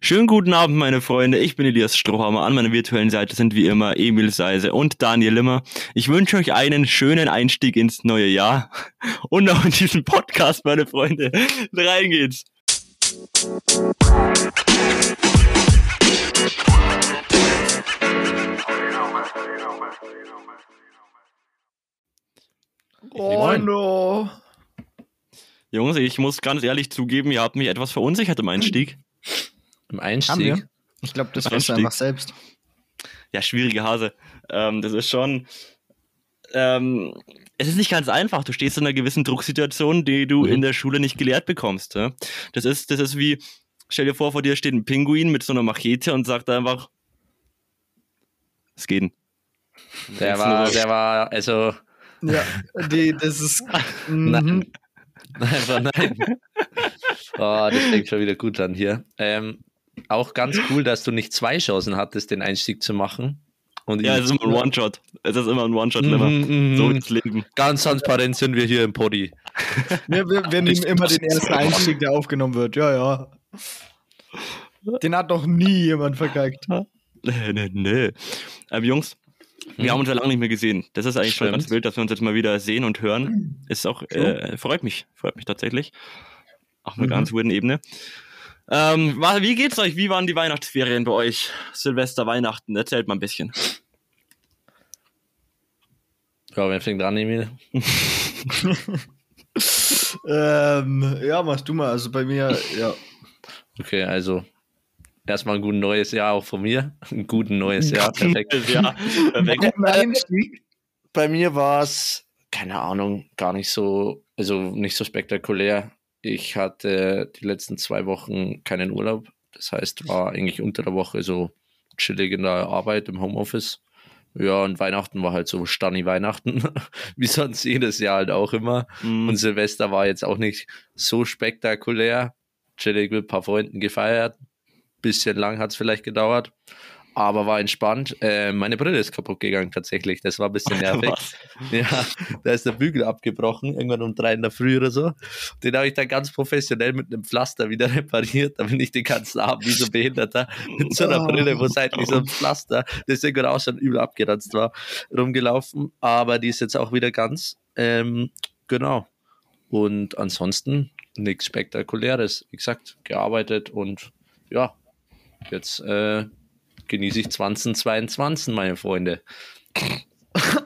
Schönen guten Abend, meine Freunde. Ich bin Elias Strohhammer. An meiner virtuellen Seite sind wie immer Emil Seise und Daniel Limmer. Ich wünsche euch einen schönen Einstieg ins neue Jahr und auch in diesen Podcast, meine Freunde. Rein geht's. Oh no. Jungs, ich muss ganz ehrlich zugeben, ihr habt mich etwas verunsichert im Einstieg. Im Haben Einstieg. wir? Ich glaube, das weißt du einfach selbst. Ja, schwierige Hase. Ähm, das ist schon. Ähm, es ist nicht ganz einfach. Du stehst in einer gewissen Drucksituation, die du Mhm. in der Schule nicht gelehrt bekommst. Ja? Das ist, das ist wie, stell dir vor, vor dir steht ein Pinguin mit so einer Machete und sagt einfach, es geht. Der war, der war, also, Ja, die, das ist. Nein. Mhm. einfach nein. Oh, das fängt schon wieder gut an hier. Ähm, auch ganz cool, dass du nicht zwei Chancen hattest, den Einstieg zu machen. Und Ja, es ist immer ein One-Shot. Es ist immer ein One-Shot, Limmer. mhm. So ist Leben. Ganz transparent sind wir hier im Poddy. Wir, wir, wir nehmen immer den ersten Einstieg, der aufgenommen wird. Ja, ja. Den hat noch nie jemand vergeigt. Nee, nee, nee. Ähm, Jungs, wir Hm? haben uns ja lange nicht mehr gesehen. Das ist eigentlich schon Stimmt. ganz wild, dass wir uns jetzt mal wieder sehen und hören. Ist auch, äh, freut mich. Freut mich tatsächlich. Auf einer Mhm. ganz weirden Ebene. Ähm, wie geht's euch? Wie waren die Weihnachtsferien bei euch? Silvester, Weihnachten? Erzählt mal ein bisschen. Ja, wer fängt an, Emil? Ähm, ja, mach du mal. Also bei mir, ja. Okay, also erstmal ein gutes neues Jahr auch von mir. Ein gutes neues Jahr, perfekt. ja, perfekt. Bei mir war es, keine Ahnung, gar nicht so, also nicht so spektakulär. Ich hatte die letzten zwei Wochen keinen Urlaub. Das heißt, war eigentlich unter der Woche so chillig in der Arbeit im Homeoffice. Ja, und Weihnachten war halt so Stanni Weihnachten, wie sonst jedes Jahr halt auch immer. Mhm. Und Silvester war jetzt auch nicht so spektakulär. Chillig mit ein paar Freunden gefeiert. Bisschen lang hat es vielleicht gedauert, aber war entspannt. Äh, meine Brille ist kaputt gegangen tatsächlich. Das war ein bisschen nervig. Ja, da ist der Bügel abgebrochen, irgendwann um drei in der Früh oder so. Den habe ich dann ganz professionell mit einem Pflaster wieder repariert. Da bin ich den ganzen Abend wie so ein Behinderter mit so einer Oh. Brille, wo seitlich so ein Pflaster, das irgendwann auch schon übel abgeranzt war, rumgelaufen. Aber die ist jetzt auch wieder ganz. Ähm, genau. Und ansonsten nichts Spektakuläres. Wie gesagt, gearbeitet und ja, jetzt äh, genieße ich 2022, meine Freunde.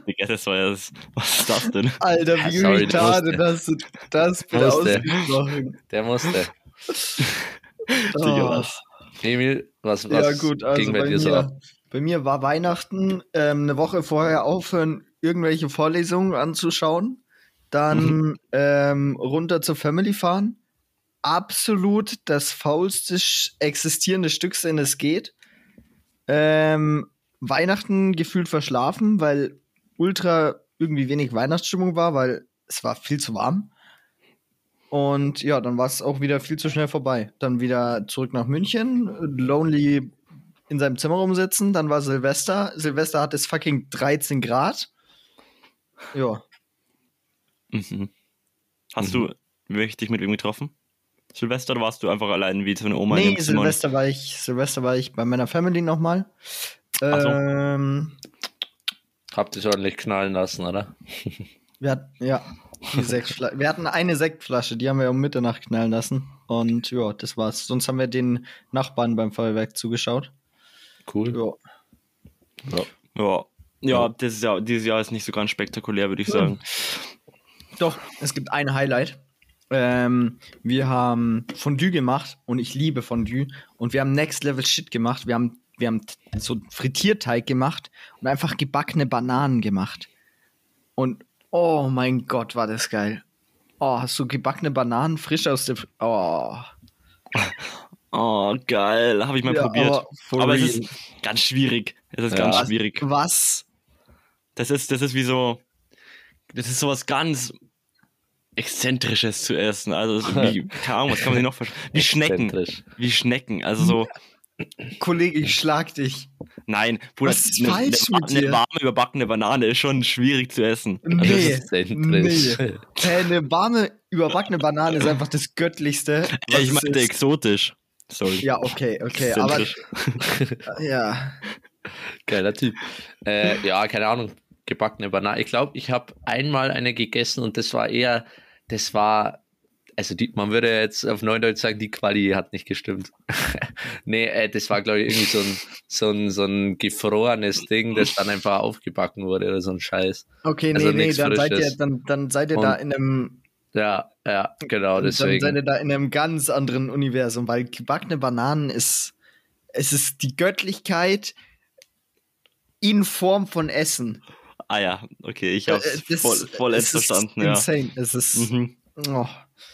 Digga, das war ja das, was ist das denn? Alter, Ja, wie sorry, retarded du hast du das bitte Musste. ausgesprochen. Der musste. Digga, Oh. was? Emil, was, was Ja, gut, also ging bei bei dir so ab? bei mir war Weihnachten ähm, eine Woche vorher aufhören, irgendwelche Vorlesungen anzuschauen, dann Mhm. ähm, runter zur Family fahren. Absolut das faulste existierende Stück, denn es geht. Ähm, Weihnachten gefühlt verschlafen, weil ultra irgendwie wenig Weihnachtsstimmung war, weil es war viel zu warm. Und ja, dann war es auch wieder viel zu schnell vorbei. Dann wieder zurück nach München, lonely in seinem Zimmer rumsitzen. Dann war Silvester. Silvester hat es fucking 13 Grad. Ja. Mhm. Hast Mhm. du wirklich dich mit ihm getroffen? Silvester warst du einfach allein wie so eine Oma in nee, ihrem Zimmer? Silvester war ich, Silvester war ich bei meiner Family nochmal. Ach so. Ähm, Habt ihr ordentlich knallen lassen, oder? wir hatten, ja, wir hatten eine Sektflasche, die haben wir um Mitternacht knallen lassen. Und ja, das war's. Sonst haben wir den Nachbarn beim Feuerwerk zugeschaut. Cool. Ja. Ja. Ja. Ja, dieses Jahr, dieses Jahr ist nicht so ganz spektakulär, würde ich sagen. Doch, es gibt ein Highlight. Ähm, wir haben Fondue gemacht und ich liebe Fondue. Und wir haben Next Level Shit gemacht. Wir haben, wir haben so Frittierteig gemacht und einfach gebackene Bananen gemacht. Und oh mein Gott, war das geil. Oh, hast du gebackene Bananen frisch aus der. Fr oh. Oh, geil. Habe ich mal Ja, probiert. aber Aber, es ist ganz schwierig. Es ist Ja. ganz schwierig. Was? Das ist, das ist wie so. Das ist sowas ganz Exzentrisches zu essen. Also, wie, keine Ahnung, was kann man sich noch verstehen? Wie Schnecken. Wie Schnecken. Also so. Kollege, ich schlag dich. Nein, Bruder, Was ist eine, falsch eine, mit eine dir? warme, überbackene Banane ist schon schwierig zu essen. Nee. Exzentrisch. Nee. Eine warme, überbackene Banane ist einfach das Göttlichste. Ja, ich meinte ist. exotisch. Sorry. Ja, okay, okay. Aber ja. Geiler Typ. Äh, ja, keine Ahnung. Gebackene Banane. Ich glaube, ich habe einmal eine gegessen und das war eher, das war, also die, man würde jetzt auf Neudeutsch sagen, die Quali hat nicht gestimmt. nee, äh, das war, glaube ich, irgendwie so ein, so, ein, so ein gefrorenes Ding, das dann einfach aufgebacken wurde oder so ein Scheiß. Okay, nee, Also nee, nichts dann seid, ihr, dann, dann seid ihr da Und- in einem, Ja, ja, genau, dann seid deswegen. ihr da in einem ganz anderen Universum, weil gebackene Bananen ist, es ist die Göttlichkeit in Form von Essen. Ah ja, okay, ich Äh, hab's das- voll, vollends ist verstanden, ja. Insane. Es ist Mhm. oh,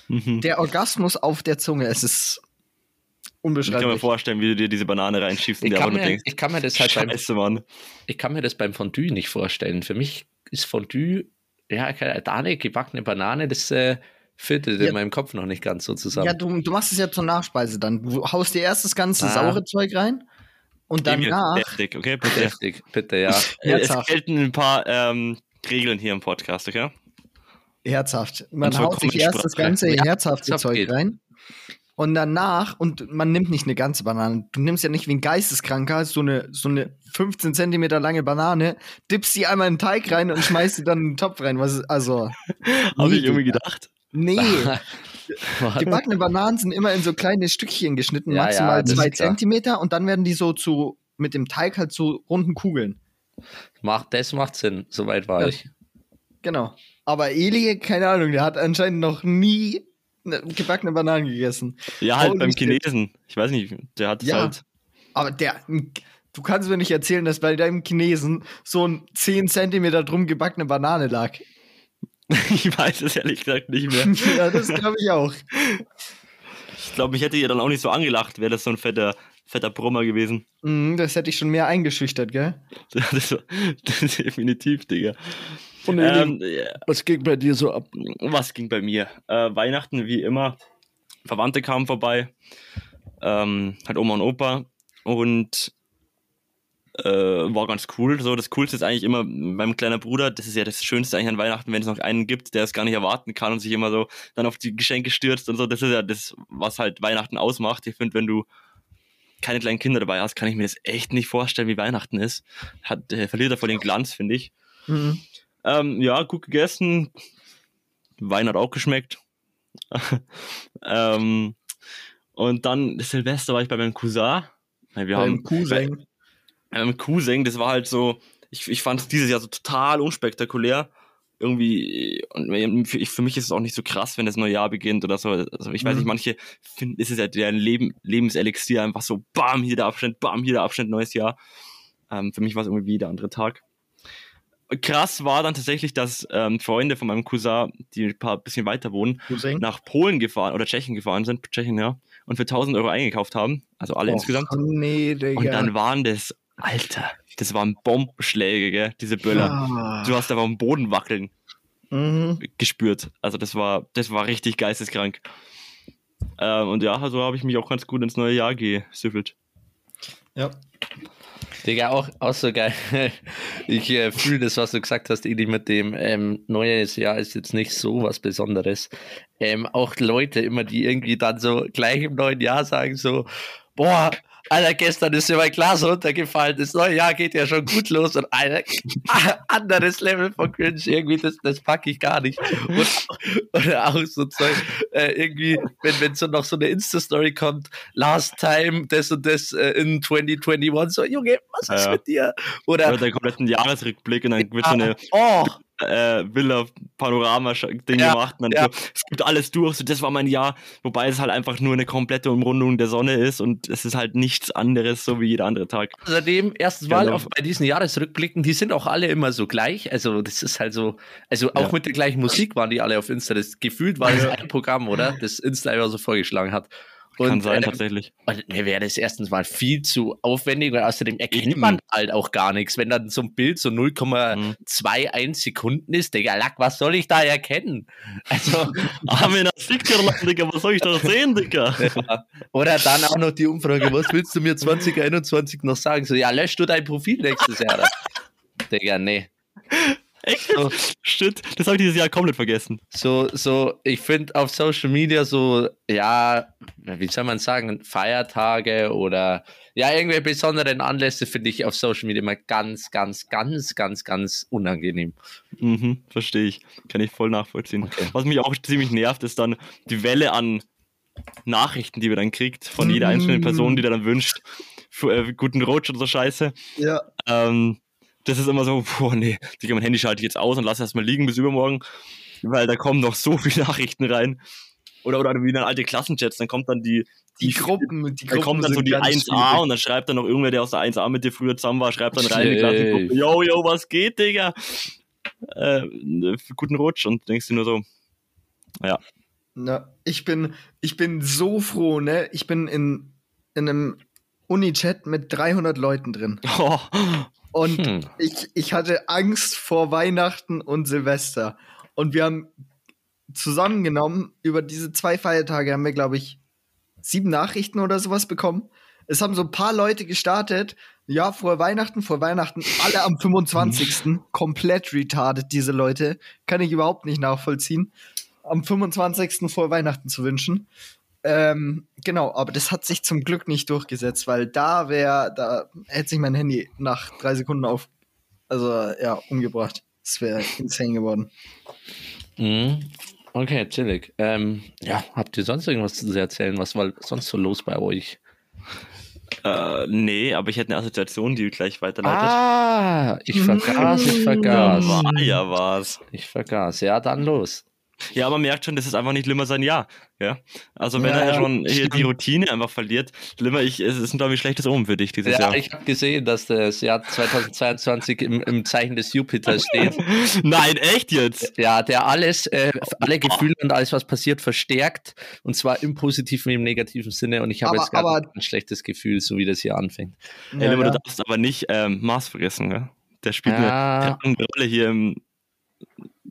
Mhm. der Orgasmus auf der Zunge. Es ist Ich kann mir unbeschreiblich. vorstellen, wie du dir diese Banane reinschiebst und Ich dir kann, einfach nur denkst, ich kann mir das halt beim, Scheiße, Mann. ich kann mir das beim Fondue nicht vorstellen. Für mich ist Fondue, ja, keine, da eine gebackene Banane, das äh, fittet Ja. in meinem Kopf noch nicht ganz so zusammen. Ja, du, du machst es ja zur Nachspeise dann. Du haust dir erst das ganze Ah. saure Zeug rein und danach. Heftig, okay, bitte. Heftig, bitte, ja. Äh, Es Herzhaft. gelten ein paar ähm, Regeln hier im Podcast, okay? Herzhaft. Man Und haut sich erst das Sprache. ganze Ja, herzhafte herzhaft Zeug geht. rein. Und danach, und man nimmt nicht eine ganze Banane, du nimmst ja nicht wie ein Geisteskranker so eine, so eine 15 Zentimeter lange Banane, dippst sie einmal in den Teig rein und schmeißt sie dann in den Topf rein. Was, ist- also, Habe ich irgendwie gedacht. nee. Gebackene Bananen sind immer in so kleine Stückchen geschnitten, Ja, maximal ja, zwei klar. Zentimeter und dann werden die so zu, mit dem Teig halt zu runden Kugeln. Macht, das macht Sinn, soweit war Ja. ich. Genau. Aber Eli, keine Ahnung, der hat anscheinend noch nie gebackene Bananen gegessen. Ja, halt Holy beim shit. Chinesen. Ich weiß nicht, der hat es Ja. halt. Aber der, du kannst mir nicht erzählen, dass bei deinem Chinesen so ein 10 Zentimeter drum gebackene Banane lag. Ich weiß es ehrlich gesagt nicht mehr. ja, das glaube ich auch. Ich glaube, ich hätte ihr dann auch nicht so angelacht, wäre das so ein fetter, fetter Brummer gewesen. Mhm, das hätte ich schon mehr eingeschüchtert, gell? Das war, das definitiv, Digga. Und Ähm, was ging bei dir so ab? was ging bei mir? Äh, Weihnachten, wie immer. Verwandte kamen vorbei. Ähm, halt Oma und Opa. Und äh, war ganz cool. So, das Coolste ist eigentlich immer meinem kleinen Bruder, das ist ja das Schönste eigentlich an Weihnachten, wenn es noch einen gibt, der es gar nicht erwarten kann und sich immer so dann auf die Geschenke stürzt und so. Das ist ja das, was halt Weihnachten ausmacht. Ich finde, wenn du keine kleinen Kinder dabei hast, kann ich mir das echt nicht vorstellen, wie Weihnachten ist. Hat, äh, verliert er voll den Glanz, finde ich. Mhm. Ähm, ja, gut gegessen. Wein hat auch geschmeckt. ähm, und dann Silvester war ich bei meinem Cousin. Wir haben Beim Cousin. Meinem Cousin, das war halt so, ich, ich fand es dieses Jahr so total unspektakulär. Irgendwie, und für, ich, für mich ist es auch nicht so krass, wenn das neue Jahr beginnt oder so. Also ich weiß Mhm. nicht, manche finden, ist es ja der Leben, Lebenselixier, einfach so, bam, hier der Abschnitt, bam, hier der Abschnitt, neues Jahr. Ähm, für mich war es irgendwie wie jeder andere Tag. Krass war dann tatsächlich, dass ähm, Freunde von meinem Cousin, die ein paar bisschen weiter wohnen, Cousin. nach Polen gefahren oder Tschechien gefahren sind, Tschechien, ja, und für 1000 Euro eingekauft haben, also alle insgesamt. Oh, nee, Digga. Und dann waren das, Alter, das waren Bombenschläge, gell, diese Böller. Ah. Du hast aber am Boden wackeln Mhm. gespürt. Also das war, das war richtig geisteskrank. Ähm, und ja, so habe ich mich auch ganz gut ins neue Jahr gesüffelt. Ja. Digga, auch, auch so geil. Ich äh, fühle das, was du gesagt hast, Eli, mit dem ähm, neues Jahr ist jetzt nicht so was Besonderes. Ähm, auch Leute immer, die irgendwie dann so gleich im neuen Jahr sagen so, boah, Alter, gestern ist mir mein Glas runtergefallen, das neue Jahr geht ja schon gut los und Alter, anderes Level von Cringe, irgendwie, das, das packe ich gar nicht. Und, oder auch so Zeug, äh, irgendwie, wenn, wenn so noch so eine Insta-Story kommt, last time, das und das äh, in 2021, so, Junge, was ist Ja. mit dir? Oder Oder, der kompletten Jahresrückblick und dann wird so eine oh, äh, Villa-Panorama-Ding Ja, gemacht. Und ja. so, es gibt alles durch, so, das war mein Jahr, wobei es halt einfach nur eine komplette Umrundung der Sonne ist und es ist halt nichts anderes, so wie jeder andere Tag. Außerdem, erstens mal Genau. auf, bei diesen Jahresrückblicken, die sind auch alle immer so gleich. Also, das ist halt so, also auch Ja. mit der gleichen Musik waren die alle auf Insta. Das gefühlt war das ein Programm, oder? Das Insta immer so vorgeschlagen hat. Kann Und, sein, ähm, tatsächlich. Und mir wäre das erstens mal viel zu aufwendig und außerdem erkennt Eben. man halt auch gar nichts. Wenn dann so ein Bild so 0,21 Sekunden ist, Digga, Lack, was soll ich da erkennen? Also, Armin, das Fickgerland, Digga, was soll ich da sehen, Digga? oder dann auch noch die Umfrage, was willst du mir 2021 noch sagen? So, ja, lösch du dein Profil nächstes Jahr. Digga, nee. Echt? So, Shit, das habe ich dieses Jahr komplett vergessen. So, so, ich finde auf Social Media so, ja, wie soll man sagen, Feiertage oder ja, irgendwelche besonderen Anlässe finde ich auf Social Media immer ganz, ganz, ganz, ganz, ganz unangenehm. Mhm, verstehe ich. Kann ich voll nachvollziehen. Okay. Was mich auch ziemlich nervt, ist dann die Welle an Nachrichten, die wir dann kriegt von jeder einzelnen Person, die dann wünscht, für, äh, guten Rutsch oder so Scheiße. Ja. Ähm, das ist immer so, boah, nee, Digga, mein Handy schalte ich jetzt aus und lasse erstmal liegen bis übermorgen, weil da kommen noch so viele Nachrichten rein. Oder, oder wie dann alte Klassenchats, dann kommt dann die, die, die Gruppen, die Gruppen kommt dann so die 1A schwierig. und dann schreibt dann noch irgendwer, der aus der 1A mit dir früher zusammen war, schreibt dann rein in die Klassengruppe, yo, yo, was geht, Digga? Äh, guten Rutsch und denkst du nur so, ja. Na, ich bin, ich bin so froh, ne? Ich bin in, in einem Uni-Chat mit 300 Leuten drin. Oh. Und hm. ich, ich hatte Angst vor Weihnachten und Silvester. Und wir haben zusammengenommen, über diese zwei Feiertage haben wir, glaube ich, sieben Nachrichten oder sowas bekommen. Es haben so ein paar Leute gestartet. Ja, vor Weihnachten, vor Weihnachten, alle am 25. komplett retarded, diese Leute. Kann ich überhaupt nicht nachvollziehen. Am 25. vor Weihnachten zu wünschen. Ähm, genau, aber das hat sich zum Glück nicht durchgesetzt, weil da wäre, da hätte sich mein Handy nach drei Sekunden auf, also ja, umgebracht. Das wäre insane geworden. Mhm. Okay, chillig. Ähm, ja, habt ihr sonst irgendwas zu erzählen? Was war sonst so los bei euch? Äh, nee, aber ich hätte eine Assoziation, die gleich weiterleitet. Ah, ich vergaß, ich vergaß. Ja, ja war's. Ich vergaß. Ja, dann los. Ja, man merkt schon, das ist einfach nicht Limmer sein Jahr. Ja? Also wenn ja, er schon hier die Routine einfach verliert, Limmer, ich, es ist ein, glaube ich, schlechtes Omen für dich dieses ja, Jahr. Ja, ich habe gesehen, dass das Jahr 2022 im, im Zeichen des Jupiters steht. Nein, echt jetzt? Ja, der alles, äh, alle Gefühle und alles, was passiert, verstärkt. Und zwar im positiven wie im negativen Sinne. Und ich habe jetzt gerade ein schlechtes Gefühl, so wie das hier anfängt. Ja, Limmer, du darfst aber nicht ähm, Mars vergessen, gell? Der spielt eine, eine Rolle hier im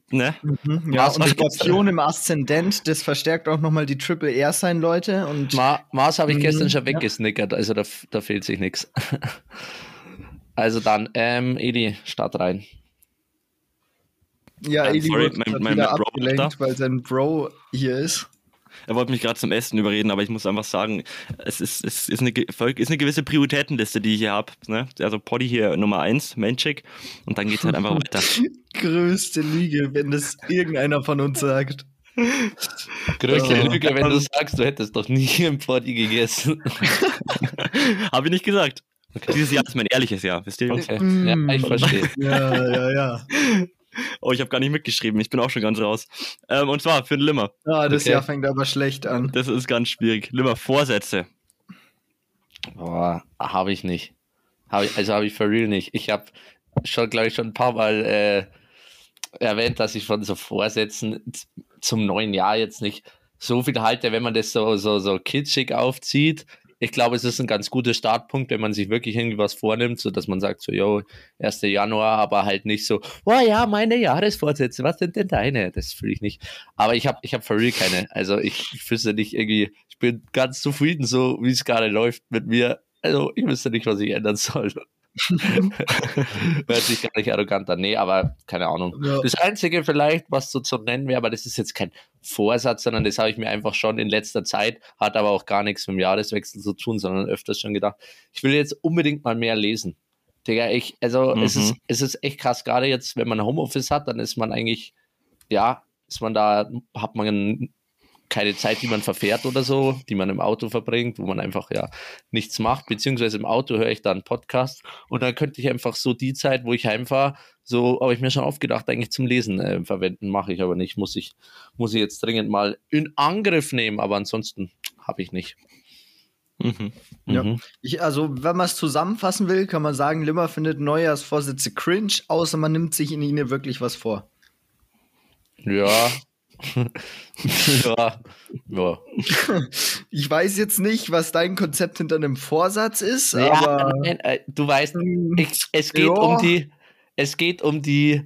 Ne? Mhm, ja, und Skorpion im Aszendent, das verstärkt auch nochmal die Triple R sein, Leute. Und Ma Mars habe ich gestern mhm, schon weggesnickert, also da, da fehlt sich nichts. Also dann, ähm, Edi, start rein. Ja, Edi sorry, mein, mein, mein abgelenkt, weil sein Bro hier ist. Er wollte mich gerade zum Essen überreden, aber ich muss einfach sagen, es ist, es ist, eine, ist eine gewisse Prioritätenliste, die ich hier habe. Ne? Also Poddy hier Nummer 1, Menschik, und dann geht es halt einfach weiter. Größte Lüge, wenn das irgendeiner von uns sagt. Größte oh. Lüge, wenn du sagst, du hättest doch nie im Poddy gegessen. habe ich nicht gesagt. Okay. Dieses Jahr ist mein ehrliches Jahr, wisst ihr? Okay. Ja, ich verstehe. Ja, ja, ja. Oh, ich habe gar nicht mitgeschrieben. Ich bin auch schon ganz raus. Ähm, und zwar für den Limmer. Ah, das okay. Jahr fängt aber schlecht an. Das ist ganz schwierig. Limmer, Vorsätze. Boah, habe ich nicht. Hab ich, also habe ich for real nicht. Ich habe schon, glaube ich, schon ein paar Mal äh, erwähnt, dass ich von so Vorsätzen zum neuen Jahr jetzt nicht so viel halte, wenn man das so, so, so kitschig aufzieht ich glaube, es ist ein ganz guter Startpunkt, wenn man sich wirklich irgendwie was vornimmt, so dass man sagt, so, yo, 1. Januar, aber halt nicht so, oh ja, meine Jahresvorsätze, was sind denn deine? Das fühle ich nicht. Aber ich habe ich hab real keine. Also ich, ich wüsste nicht irgendwie, ich bin ganz zufrieden, so wie es gerade läuft mit mir. Also ich wüsste nicht, was ich ändern soll. Hört sich gar nicht arrogant an. Nee, aber keine Ahnung. Ja. Das Einzige vielleicht, was so zu nennen wäre, aber das ist jetzt kein Vorsatz, sondern das habe ich mir einfach schon in letzter Zeit, hat aber auch gar nichts mit dem Jahreswechsel zu tun, sondern öfters schon gedacht, ich will jetzt unbedingt mal mehr lesen. Digga, ich, also mhm. es, ist, es ist echt krass, gerade jetzt, wenn man Homeoffice hat, dann ist man eigentlich, ja, ist man da, hat man keine Zeit, die man verfährt oder so, die man im Auto verbringt, wo man einfach ja nichts macht, beziehungsweise im Auto höre ich dann Podcast und dann könnte ich einfach so die Zeit, wo ich heimfahre, so habe ich mir schon aufgedacht, eigentlich zum Lesen äh, verwenden, mache ich aber nicht, muss ich, muss ich jetzt dringend mal in Angriff nehmen, aber ansonsten habe ich nicht. Mhm. Ja. Mhm. Ich, also, wenn man es zusammenfassen will, kann man sagen, Limmer findet Neujahrsvorsätze cringe, außer man nimmt sich in ihnen wirklich was vor. Ja, ja, ja. Ich weiß jetzt nicht, was dein Konzept hinter einem Vorsatz ist, ja, aber. Nein, äh, du weißt, hm, ich, es geht ja. um die. Es geht um die.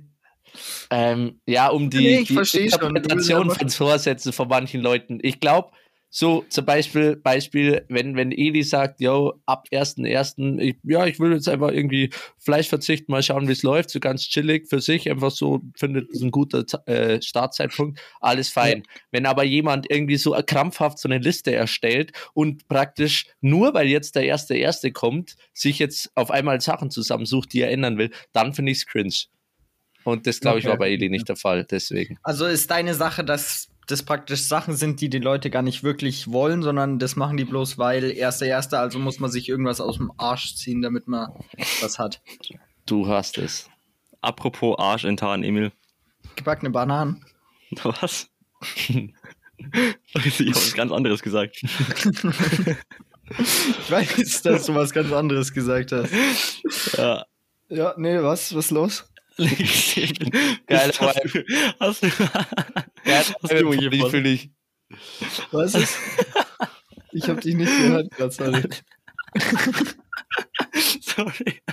Ähm, ja, um die, nee, die Interpretation von Vorsätzen von manchen Leuten. Ich glaube, So, zum Beispiel, Beispiel, wenn, wenn Eli sagt, yo, ab 1.1., ich, ja, ich will jetzt einfach irgendwie Fleisch verzichten, mal schauen, wie es läuft, so ganz chillig für sich, einfach so, findet es ein guter äh, Startzeitpunkt, alles fein. Ja. Wenn aber jemand irgendwie so krampfhaft so eine Liste erstellt und praktisch nur, weil jetzt der erste Erste kommt, sich jetzt auf einmal Sachen zusammensucht, die er ändern will, dann finde ich es cringe. Und das, glaube okay. ich, war bei Eli nicht der Fall, deswegen. Also ist deine Sache, dass das praktisch Sachen sind, die die Leute gar nicht wirklich wollen, sondern das machen die bloß, weil erster, erster, also muss man sich irgendwas aus dem Arsch ziehen, damit man was hat. Du hast es. Apropos Arsch enttarn, Emil. Gebackene Bananen. Was? ich habe was ganz anderes gesagt. ich weiß, dass du was ganz anderes gesagt hast. Ja. Ja, nee, was? Was ist los? Geil, hast du, hast du, Hast du ich fühle ich. Was ist? Ich habe dich nicht gehört gerade, sorry. sorry.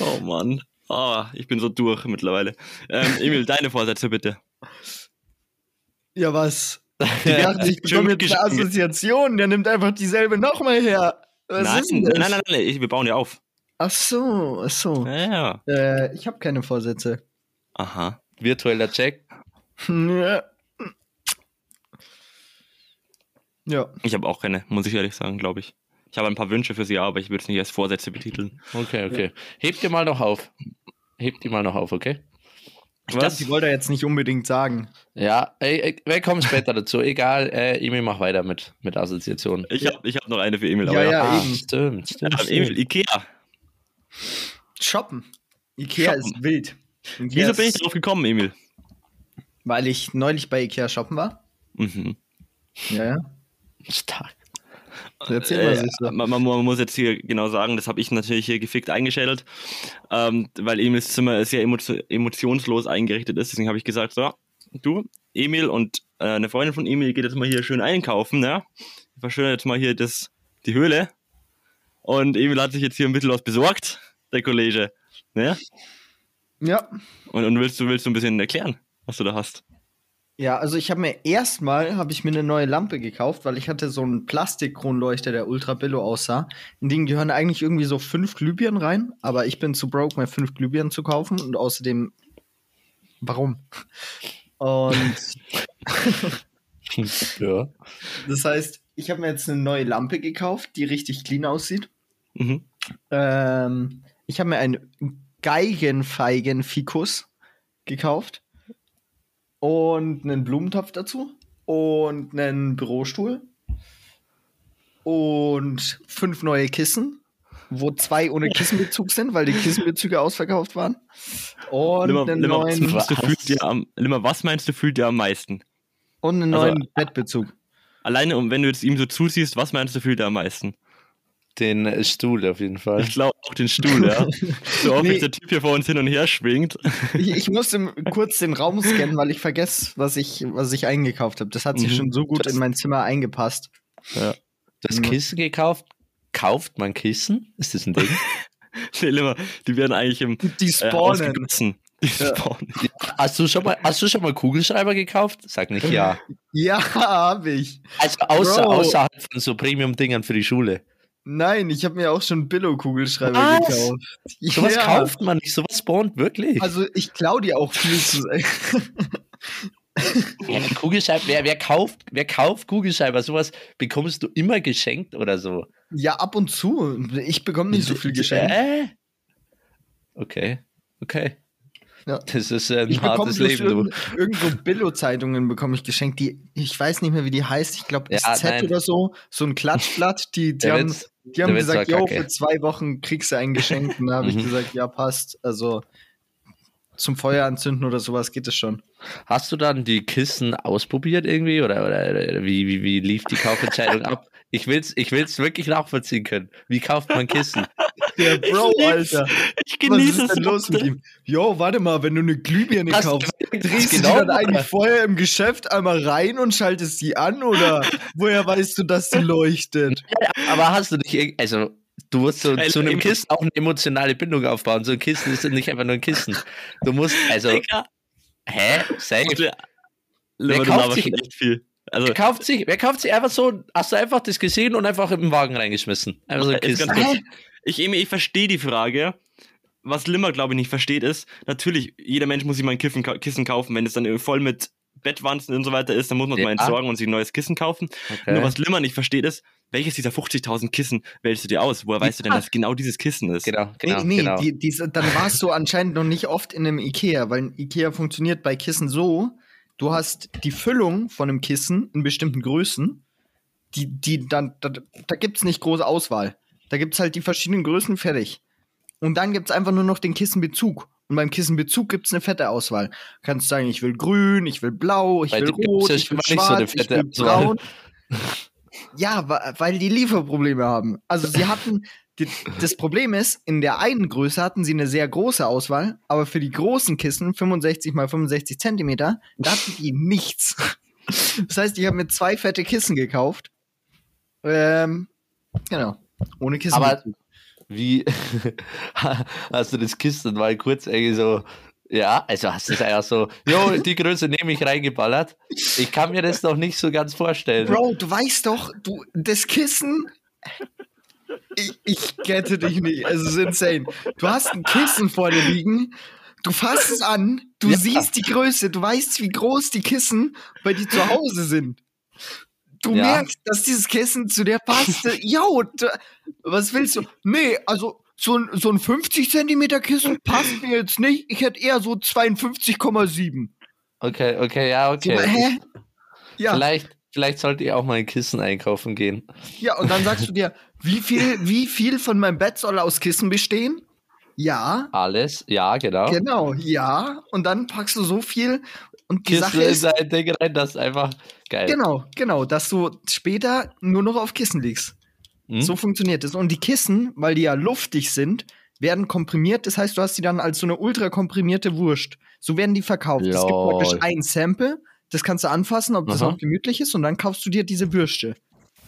Oh Mann. Oh, ich bin so durch mittlerweile. Ähm, Emil, deine Vorsätze bitte. Ja, was? Die dachten, ich bekomme jetzt eine Assoziation, der nimmt einfach dieselbe nochmal her. Was nein, nein, nein, nein, nein, wir bauen ja auf. Ach so, ach so. Ja. Äh, ich habe keine Vorsätze. Aha. Virtueller Check. Ja. ja. Ich habe auch keine, muss ich ehrlich sagen, glaube ich. Ich habe ein paar Wünsche für sie, aber ich würde es nicht als Vorsätze betiteln. Okay, okay. Ja. Hebt ihr mal noch auf. Hebt die mal noch auf, okay? Ich Was? dachte, die wollte er jetzt nicht unbedingt sagen. Ja, ey, wir kommen später dazu. Egal, äh, Emil, mach weiter mit, mit Assoziationen. Ich habe ich hab noch eine für Emil. Ja, ja, ja, ah, eben. Stimmt, stimmt, stimmt. Emil, Ikea. Shoppen. Ikea shoppen. ist wild. Wieso bin ich darauf gekommen, Emil? Weil ich neulich bei Ikea shoppen war. Mhm. Ja, ja. Stark. Erzähl mal, äh, man, man, man, muss jetzt hier genau sagen, das habe ich natürlich hier gefickt eingeschädelt, ähm, weil Emils Zimmer sehr emotionslos eingerichtet ist. Deswegen habe ich gesagt, so, du, Emil und äh, eine Freundin von Emil geht jetzt mal hier schön einkaufen, ja. Ich verschönere jetzt mal hier das, die Höhle und Emil hat sich jetzt hier ein bisschen was besorgt, der Kollege. Ne? Ja. Und, und willst du willst du ein bisschen erklären, was du da hast? Ja, also ich habe mir erstmal habe ich mir eine neue Lampe gekauft, weil ich hatte so einen Plastikkronleuchter, der ultra billo aussah. In den gehören eigentlich irgendwie so fünf Glühbirnen rein, aber ich bin zu broke, mir fünf Glühbirnen zu kaufen und außerdem warum? Und ja. Das heißt, ich habe mir jetzt eine neue Lampe gekauft, die richtig clean aussieht. Mhm. Ähm, ich habe mir einen Geigenfeigen-Fikus gekauft und einen Blumentopf dazu und einen Bürostuhl und fünf neue Kissen, wo zwei ohne Kissenbezug sind, weil die Kissenbezüge ausverkauft waren. Und Limmer, einen Limmer, neuen. Was, meinst du, am, Limmer, was meinst du fühlt dir am meisten? Und einen also, neuen Bettbezug. Alleine, wenn du jetzt ihm so zusiehst, was meinst du fühlt er am meisten? Den Stuhl auf jeden Fall. Ich glaube auch den Stuhl, ja. so oft nee. der Typ hier vor uns hin und her schwingt. Ich, ich musste kurz den Raum scannen, weil ich vergesse, was ich, was ich eingekauft habe. Das hat sich mhm. schon so gut das, in mein Zimmer eingepasst. Ja. Das mhm. Kissen gekauft? Kauft man Kissen? Ist das ein Ding? Stell dir mal, die werden eigentlich im Die äh, spawnen. Äh, ja. Hast, du schon mal, hast du schon mal Kugelschreiber gekauft? Sag nicht ja. Ja, habe ich. Also außer, außerhalb von so Premium-Dingern für die Schule. Nein, ich habe mir auch schon Billo-Kugelschreiber gekauft. Sowas ja. kauft man nicht, sowas spawnt wirklich. Also ich klaue dir auch viel zu sagen. ja, Kugelschreiber, wer, wer, kauft, wer kauft Kugelschreiber? Sowas bekommst du immer geschenkt oder so. Ja, ab und zu. Ich bekomme nicht so viel geschenkt. Äh? Okay, okay. Ja. Das ist ein ich hartes Leben, du. Irgendwo Billo-Zeitungen bekomme ich geschenkt, die, ich weiß nicht mehr, wie die heißt, ich glaube ja, SZ nein. oder so, so ein Klatschblatt, die, die haben, Witz, die haben gesagt, jo, für zwei Wochen kriegst du ein Geschenk. Und da habe ich mhm. gesagt, ja, passt. Also zum Feuer anzünden oder sowas geht es schon. Hast du dann die Kissen ausprobiert irgendwie oder, oder, oder wie, wie, wie lief die Kaufentscheidung ab? Ich will's, ich will's wirklich nachvollziehen können. Wie kauft man Kissen? Der Bro, ich Alter. Ich genieße es. Was ist denn los mit ihm? Jo, warte mal, wenn du eine Glühbirne kaufst, drehst genau du dann eigentlich vorher im Geschäft einmal rein und schaltest sie an oder woher weißt du, dass sie leuchtet? aber hast du nicht, also du musst so, zu einem Kissen auch eine emotionale Bindung aufbauen. So ein Kissen ist nicht einfach nur ein Kissen. Du musst, also, hä? Safe. Wer kauft sich. Also, Wer kauft sich, wer kauft sich einfach so, hast du einfach das gesehen und einfach im Wagen reingeschmissen? Einfach so ganz kurz. ich, Emil, ich verstehe die Frage. Was Limmer, glaube ich, nicht versteht, ist, natürlich, jeder Mensch muss sich mal ein Kiffen, Kissen kaufen. Wenn es dann voll mit Bettwanzen und so weiter ist, dann muss man es Ja. mal entsorgen und sich ein neues Kissen kaufen. Okay. Nur was Limmer nicht versteht, ist, welches dieser 50.000 Kissen wählst du dir aus? Woher weißt du denn, dass genau dieses Kissen ist? Genau, genau, nee, nee, genau. Die, diese, dann warst du anscheinend noch nicht oft in einem Ikea, weil ein Ikea funktioniert bei Kissen so, du hast die Füllung von einem Kissen in bestimmten Größen, die, die dann, da, da gibt es nicht große Auswahl. Da gibt es halt die verschiedenen Größen fertig. Und dann gibt es einfach nur noch den Kissenbezug. Und beim Kissenbezug gibt es eine fette Auswahl. Du kannst sagen, ich will grün, ich will blau, ich Bei will rot, ja ich will nicht so schwarz, ich will braun. Ja, weil die Lieferprobleme haben. Also sie hatten, die, das Problem ist, in der einen Größe hatten sie eine sehr große Auswahl, aber für die großen Kissen, 65 mal 65 Zentimeter, da hatten die nichts. Das heißt, ich habe mir zwei fette Kissen gekauft. Ähm, genau. Ohne Kissen. Aber wie hast du das Kissen mal kurz irgendwie so, ja, also hast du es einfach so, jo, die Größe nehme ich reingeballert. Ich kann mir das noch nicht so ganz vorstellen. Bro, du weißt doch, du, das Kissen. Ich, ich gette dich nicht. Es ist insane. Du hast ein Kissen vor dir liegen. Du fasst es an, du Ja. siehst die Größe, du weißt, wie groß die Kissen bei dir zu Hause sind. Du Ja. merkst, dass dieses Kissen zu dir passt. Jo, du- was willst du? Nee, also so ein, so ein 50 Zentimeter Kissen passt mir jetzt nicht. Ich hätte eher so 52,7. Okay, okay, ja, okay. Hä? Ja. Vielleicht, vielleicht sollte ich auch mal ein Kissen einkaufen gehen. Ja, und dann sagst du dir, wie viel, wie viel von meinem Bett soll aus Kissen bestehen? Ja, Alles, ja, genau. genau, ja. Und dann packst du so viel und die Kissen Sache ist, dein Ding rein, das ist einfach geil. genau, genau, dass du später nur noch auf Kissen liegst. Hm? So funktioniert es. Und die Kissen, weil die ja luftig sind, werden komprimiert. Das heißt, du hast die dann als so eine ultra komprimierte Wurst. So werden die verkauft. Es gibt Lol. praktisch ein Sample, das kannst du anfassen, ob das Aha. auch gemütlich ist, und dann kaufst du dir diese Würste.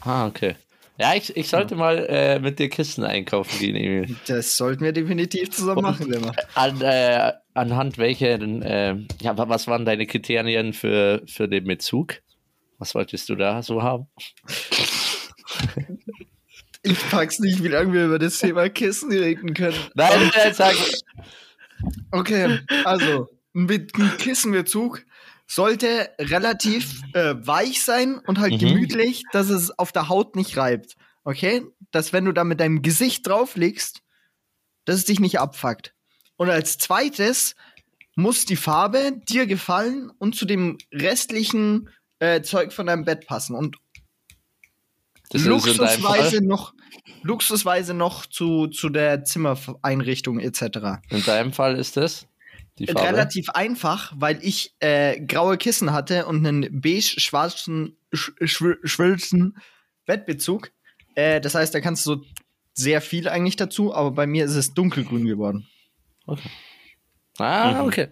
Ah, okay. Ja, ich, ich sollte mal äh, mit dir Kissen einkaufen gehen, Emil. Das sollten wir definitiv zusammen Und- machen, Lemmer. An, äh, anhand welchen, äh, ja, wa- was waren deine Kriterien für, für den Bezug? Was wolltest du da so haben? Ich pack's nicht, wie lange wir über das Thema Kissen reden können. Nein, nein, sag, Okay, also ein Be- ein Kissenbezug sollte relativ äh, weich sein und halt Mhm. gemütlich, dass es auf der Haut nicht reibt. Okay? Dass wenn du da mit deinem Gesicht drauf liegst, dass es dich nicht abfuckt. Und als zweites muss die Farbe dir gefallen und zu dem restlichen äh, Zeug von deinem Bett passen. Und das luxusweise noch, luxusweise noch zu, zu der Zimmereinrichtung etc. in deinem Fall ist das die Farbe. Relativ einfach, weil ich äh, graue Kissen hatte und einen beige-schwarzen, sch schw- schwülsten Bettbezug. Äh, das heißt, da kannst du so sehr viel eigentlich dazu, aber bei mir ist es dunkelgrün geworden. Ah, Mhm. okay.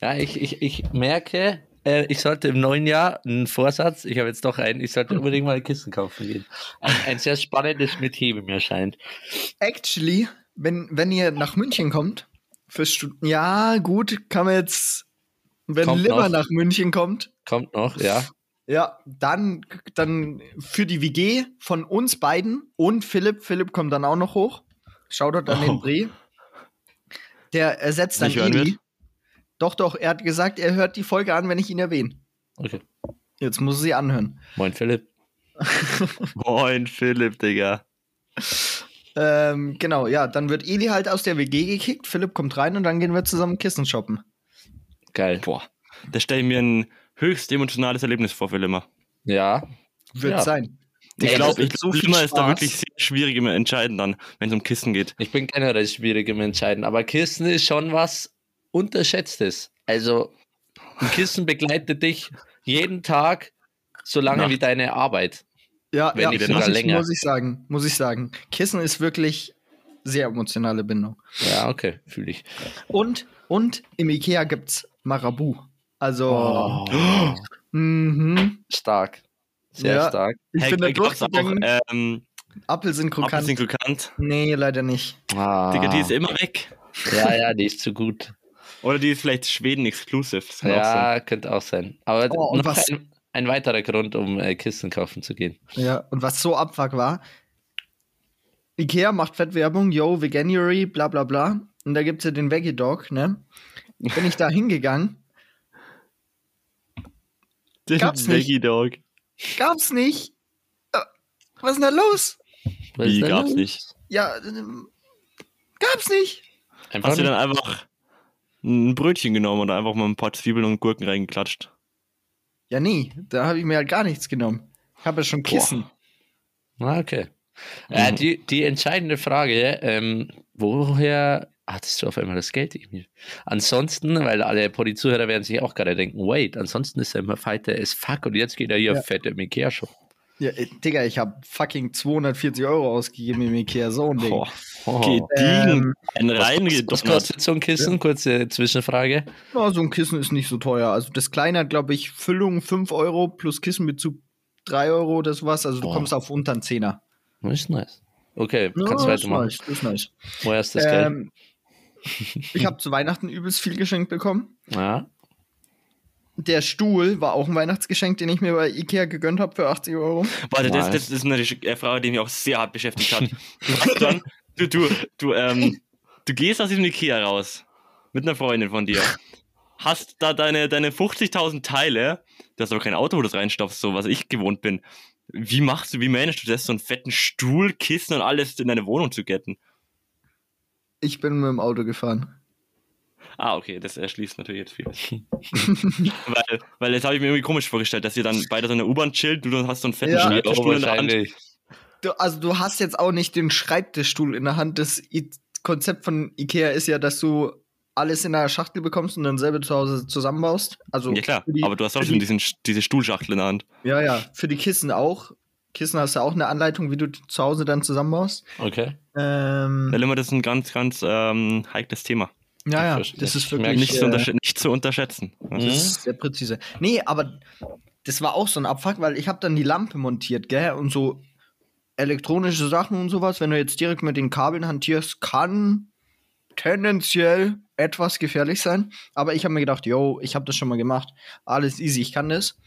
Ja, ich, ich, ich merke, äh, ich sollte im neuen Jahr einen Vorsatz, ich habe jetzt doch einen, ich sollte unbedingt mal ein Kissen kaufen gehen. Ein, ein sehr spannendes Metier, mir scheint. Actually, wenn, wenn ihr nach München kommt, für Stunden, ja, gut, kann man jetzt, wenn Kommt Limmer noch. nach München kommt, Kommt noch, ja. Ja, dann, dann für die WG von uns beiden und Philipp. Philipp kommt dann auch noch hoch. Shoutout an Oh. den Bre. Der ersetzt dann Nicht Eli. Doch, doch, er hat gesagt, er hört die Folge an, wenn ich ihn erwähne. Okay. Jetzt muss er sie anhören. Moin Philipp. Moin, Philipp, Digga. Ähm, genau, ja, dann wird Eli halt aus der WG gekickt, Philipp kommt rein und dann gehen wir zusammen Kissen shoppen. Geil. Boah, da stelle ich mir ein höchst emotionales Erlebnis vor für Limmer. Ja. Wird Ja. sein. Ich glaube, das ich so glaub, viel Limmer ist da wirklich sehr schwierig im Entscheiden dann, wenn es um Kissen geht. Ich bin generell schwierig im Entscheiden, aber Kissen ist schon was Unterschätztes. Also, ein Kissen begleitet dich jeden Tag so lange Nacht. wie deine Arbeit. Ja, Wenn ja nicht muss, ich, muss ich sagen, muss ich sagen. Kissen ist wirklich sehr emotionale Bindung. Ja, okay, fühle ich. Und, und im Ikea gibt's Marabu. Also, Oh, mhm. stark. Sehr Ja. stark. ich Hey, bin da gab's auch, durchgegangen. ähm, Apfel sind krokant. Apfel sind krokant. Nee, leider nicht. Ah. Digga, die ist immer weg. Ja, ja, die ist zu gut. Oder die ist vielleicht Schweden exclusive. Das kann auch. Ja, könnte auch sein. Aber Oh, und noch was- ein, weiterer Grund, um äh, Kissen kaufen zu gehen. Ja, und was so abfuck war, Ikea macht Fettwerbung, yo, Veganuary, bla bla bla. Und da gibt's ja den Veggie Dog, ne? Bin ich da hingegangen, Den Gab's nicht. Veggie Dog. gab's nicht. Äh, Was ist denn da los? Was Wie gab's los? nicht? Ja, ähm, gab's nicht. Einfach Hast du nicht? dann einfach ein Brötchen genommen oder einfach mal ein paar Zwiebeln und Gurken reingeklatscht? Ja, nee, da habe ich mir halt gar nichts genommen. Ich habe ja schon Kissen. Ah, okay. Äh, Mhm. die, die entscheidende Frage, ähm, woher hattest du auf einmal das Geld? Emil? Ansonsten, weil alle Podi-Zuhörer werden sich auch gerade denken, wait, ansonsten ist er immer Fighter as fuck und jetzt geht er hier Ja. auf fette im Ikea-Shop. Ja, äh, Digga, ich habe fucking 240 Euro ausgegeben im Ikea, so ein Ding. Boah, Oh. gediegen. Ähm, ein Was, was kostet so ein Kissen? Kurze Zwischenfrage. Ja, so ein Kissen ist nicht so teuer. Also das kleine hat, glaube ich, Füllung 5 Euro plus Kissenbezug 3 Euro oder sowas. Also du Boah. kommst auf unter einen Zehner. Das ist nice. Okay, Ja, kannst das ist weitermachen. nice, das ist nice. Woher ist das Geld? Ähm, ich habe zu Weihnachten übelst viel geschenkt bekommen. Ja. Der Stuhl war auch ein Weihnachtsgeschenk, den ich mir bei Ikea gegönnt habe für 80 Euro. Warte, das, das ist eine Frage, die mich auch sehr hart beschäftigt hat. Du dann, du, du, du, ähm, du gehst aus diesem Ikea raus mit einer Freundin von dir, hast da deine, deine 50.000 Teile, du hast aber kein Auto, wo du das reinstopfst, so was ich gewohnt bin. Wie machst du, wie managst du das, so einen fetten Stuhl, Kissen und alles in deine Wohnung zu getten? Ich bin mit dem Auto gefahren. Ah, okay, das erschließt natürlich jetzt vieles. weil, weil jetzt habe ich mir irgendwie komisch vorgestellt, dass ihr dann beide so in der U-Bahn chillt, du hast so einen fetten Ja. Schreibtischstuhl in der Hand. Du, also du hast jetzt auch nicht den Schreibtischstuhl in der Hand. Das I Konzept von Ikea ist ja, dass du alles in einer Schachtel bekommst und dann selber zu Hause zusammenbaust. Also Ja klar, die- aber du hast für trotzdem die- diesen, diese Stuhlschachtel in der Hand. Ja, ja, für die Kissen auch. Kissen hast du auch eine Anleitung, wie du zu Hause dann zusammenbaust. Okay. Ähm, Ja, Limmer, das ist ein ganz, ganz ähm, heikles Thema. Ja, ja, das ist wirklich Nicht, zu, äh, nicht zu unterschätzen. Mhm. das ist sehr präzise. Nee, aber das war auch so ein Abfuck, weil ich habe dann die Lampe montiert, gell, und so elektronische Sachen und sowas, wenn du jetzt direkt mit den Kabeln hantierst, kann tendenziell etwas gefährlich sein. Aber ich habe mir gedacht, yo, ich habe das schon mal gemacht. Alles easy, ich kann das.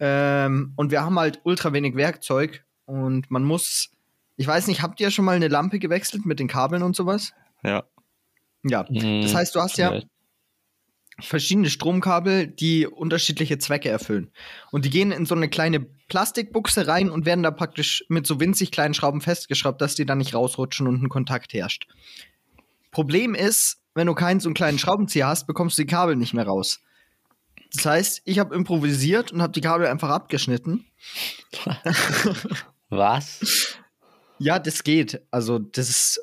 Ähm, und wir haben halt ultra wenig Werkzeug und man muss, ich weiß nicht, habt ihr schon mal eine Lampe gewechselt mit den Kabeln und sowas? Ja. Ja. Das heißt, du hast ja verschiedene Stromkabel, die unterschiedliche Zwecke erfüllen. Und die gehen in so eine kleine Plastikbuchse rein und werden da praktisch mit so winzig kleinen Schrauben festgeschraubt, dass die dann nicht rausrutschen und ein Kontakt herrscht. Problem ist, wenn du keinen so einen kleinen Schraubenzieher hast, bekommst du die Kabel nicht mehr raus. Das heißt, ich habe improvisiert und habe die Kabel einfach abgeschnitten. Was? Ja, das geht. Also, das ist,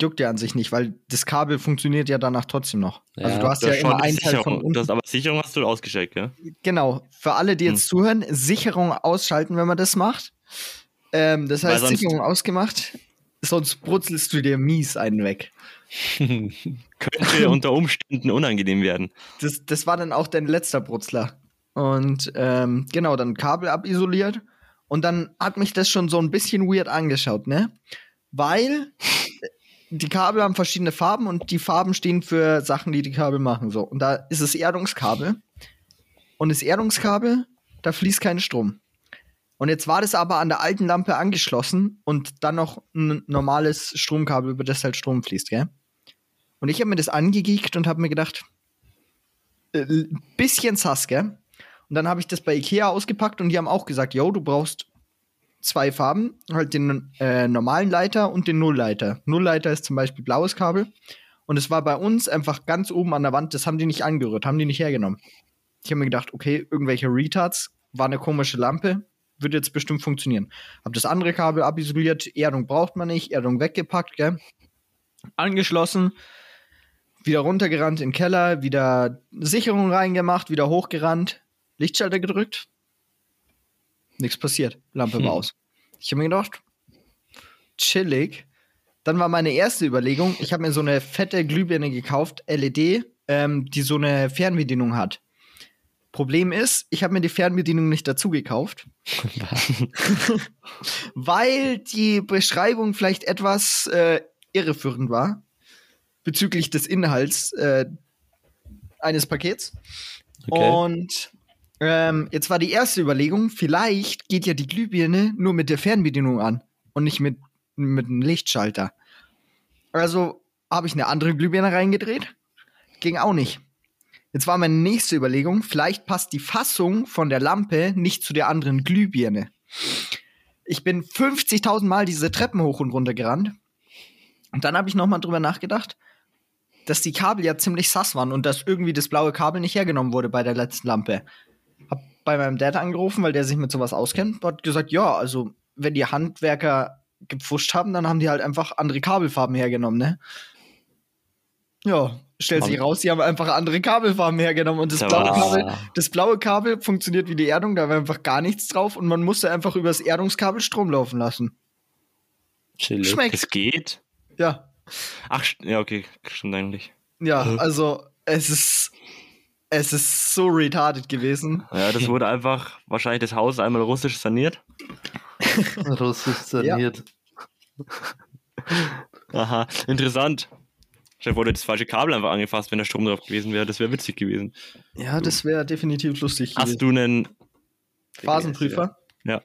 juckt ja an sich nicht, weil das Kabel funktioniert ja danach trotzdem noch. Ja, also, du hast ja immer einen Teil von unten. Du hast aber Sicherung hast du ausgecheckt, ja? Genau, für alle, die jetzt zuhören, Sicherung ausschalten, wenn man das macht. Ähm, das heißt, Sicherung ausgemacht, sonst brutzelst du dir mies einen weg. Könnte unter Umständen unangenehm werden. Das, das war dann auch dein letzter Brutzler. Und ähm, genau, dann Kabel abisoliert. Und dann hat mich das schon so ein bisschen weird angeschaut, ne? Weil die Kabel haben verschiedene Farben und die Farben stehen für Sachen, die die Kabel machen. So. Und da ist es Erdungskabel. Und das Erdungskabel, da fließt kein Strom. Und jetzt war das aber an der alten Lampe angeschlossen und dann noch ein normales Stromkabel, über das halt Strom fließt, gell? Und ich habe mir das angegeekt und habe mir gedacht, äh, bisschen sass, gell? Und dann habe ich das bei Ikea ausgepackt und die haben auch gesagt, yo, du brauchst zwei Farben, halt den äh, normalen Leiter und den Nullleiter. Nullleiter ist zum Beispiel blaues Kabel. Und es war bei uns einfach ganz oben an der Wand, das haben die nicht angerührt, haben die nicht hergenommen. Ich habe mir gedacht, okay, irgendwelche Retards, war eine komische Lampe, wird jetzt bestimmt funktionieren. Hab das andere Kabel abisoliert, Erdung braucht man nicht, Erdung weggepackt, gell? Angeschlossen, wieder runtergerannt in den Keller, wieder Sicherung reingemacht, wieder hochgerannt, Lichtschalter gedrückt. Nichts passiert. Lampe war Hm. aus. Ich habe mir gedacht, chillig. Dann war meine erste Überlegung, ich habe mir so eine fette Glühbirne gekauft, LED, ähm, die so eine Fernbedienung hat. Problem ist, ich habe mir die Fernbedienung nicht dazu gekauft, weil die Beschreibung vielleicht etwas äh, irreführend war bezüglich des Inhalts äh, eines Pakets. Okay. Und Ähm, jetzt war die erste Überlegung, vielleicht geht ja die Glühbirne nur mit der Fernbedienung an und nicht mit, mit einem Lichtschalter. Also habe ich eine andere Glühbirne reingedreht. Ging auch nicht. Jetzt war meine nächste Überlegung, vielleicht passt die Fassung von der Lampe nicht zu der anderen Glühbirne. Ich bin 50.000 Mal diese Treppen hoch und runter gerannt. Und dann habe ich nochmal drüber nachgedacht, dass die Kabel ja ziemlich sass waren und dass irgendwie das blaue Kabel nicht hergenommen wurde bei der letzten Lampe. Bei meinem Dad angerufen, weil der sich mit sowas auskennt, hat gesagt, ja, also wenn die Handwerker gepfuscht haben, dann haben die halt einfach andere Kabelfarben hergenommen, ne? Ja, stellt sich raus, die haben einfach andere Kabelfarben hergenommen und das Da blaue. Kabel, das blaue Kabel funktioniert wie die Erdung, da war einfach gar nichts drauf und man musste einfach über das Erdungskabel Strom laufen lassen. Chillig. Schmeckt. Das geht? Ja. Ach, ja, okay, stimmt eigentlich. Ja, also es ist es ist so retarded gewesen. Ja, das wurde einfach wahrscheinlich das Haus einmal russisch saniert. Russisch saniert. Aha, interessant. Vielleicht wurde das falsche Kabel einfach angefasst, wenn der Strom drauf gewesen wäre. Das wäre witzig gewesen. Ja, das wäre definitiv lustig Hast du einen. Phasenprüfer? Ja.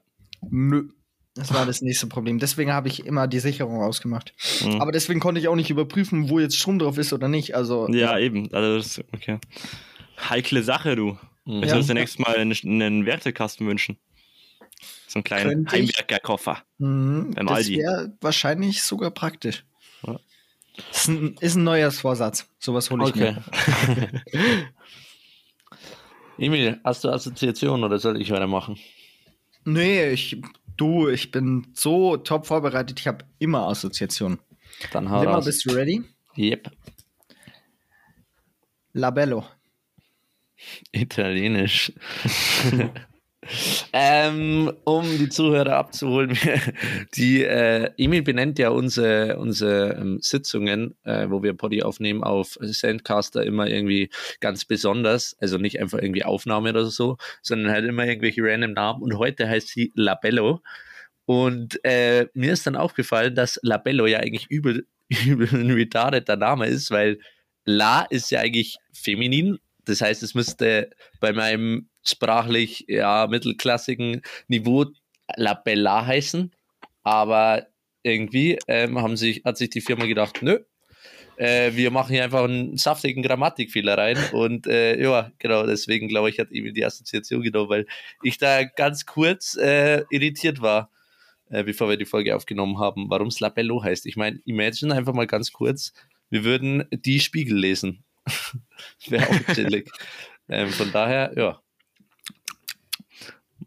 Nö. Das war das nächste Problem. Deswegen habe ich immer die Sicherung ausgemacht. Hm. Aber deswegen konnte ich auch nicht überprüfen, wo jetzt Strom drauf ist oder nicht. Also Ja, eben. Also das, okay. Heikle Sache, du. Mhm. Ich Ja. soll dir nächstes Mal einen, einen Werkzeugkasten wünschen. So einen kleinen. Heimwerkerkoffer. Mhm, Beim das Aldi. wäre wahrscheinlich sogar praktisch. Ja. Ist ein, ist ein Neujahrsvorsatz. Sowas hole ich Okay. mir. Emil, hast du Assoziation oder soll ich weitermachen? Nee, ich, du, ich bin so top vorbereitet. Ich habe immer Assoziationen. Dann hau Limmer, raus. bist du ready? Yep. Labello. Italienisch. ähm, um die Zuhörer abzuholen, die äh, Emil benennt ja unsere, unsere ähm, Sitzungen, äh, wo wir Poddy aufnehmen, auf Sandcaster immer irgendwie ganz besonders. Also nicht einfach irgendwie Aufnahme oder so, sondern halt immer irgendwelche random Namen. Und heute heißt sie Labello. Und äh, mir ist dann aufgefallen, dass Labello ja eigentlich übel, übel ein retardeter Name ist, weil La ist ja eigentlich feminin. Das heißt, es müsste bei meinem sprachlich ja mittelklassigen Niveau La Bella heißen. Aber irgendwie ähm, haben sich, hat sich die Firma gedacht, nö, äh, wir machen hier einfach einen saftigen Grammatikfehler rein. Und äh, ja, genau, deswegen glaube ich, hat Emil die Assoziation genommen, weil ich da ganz kurz äh, irritiert war, äh, bevor wir die Folge aufgenommen haben, warum es Labello heißt. Ich meine, imagine einfach mal ganz kurz, wir würden die Spiegel lesen. Wäre auch chillig. ähm, von daher, ja.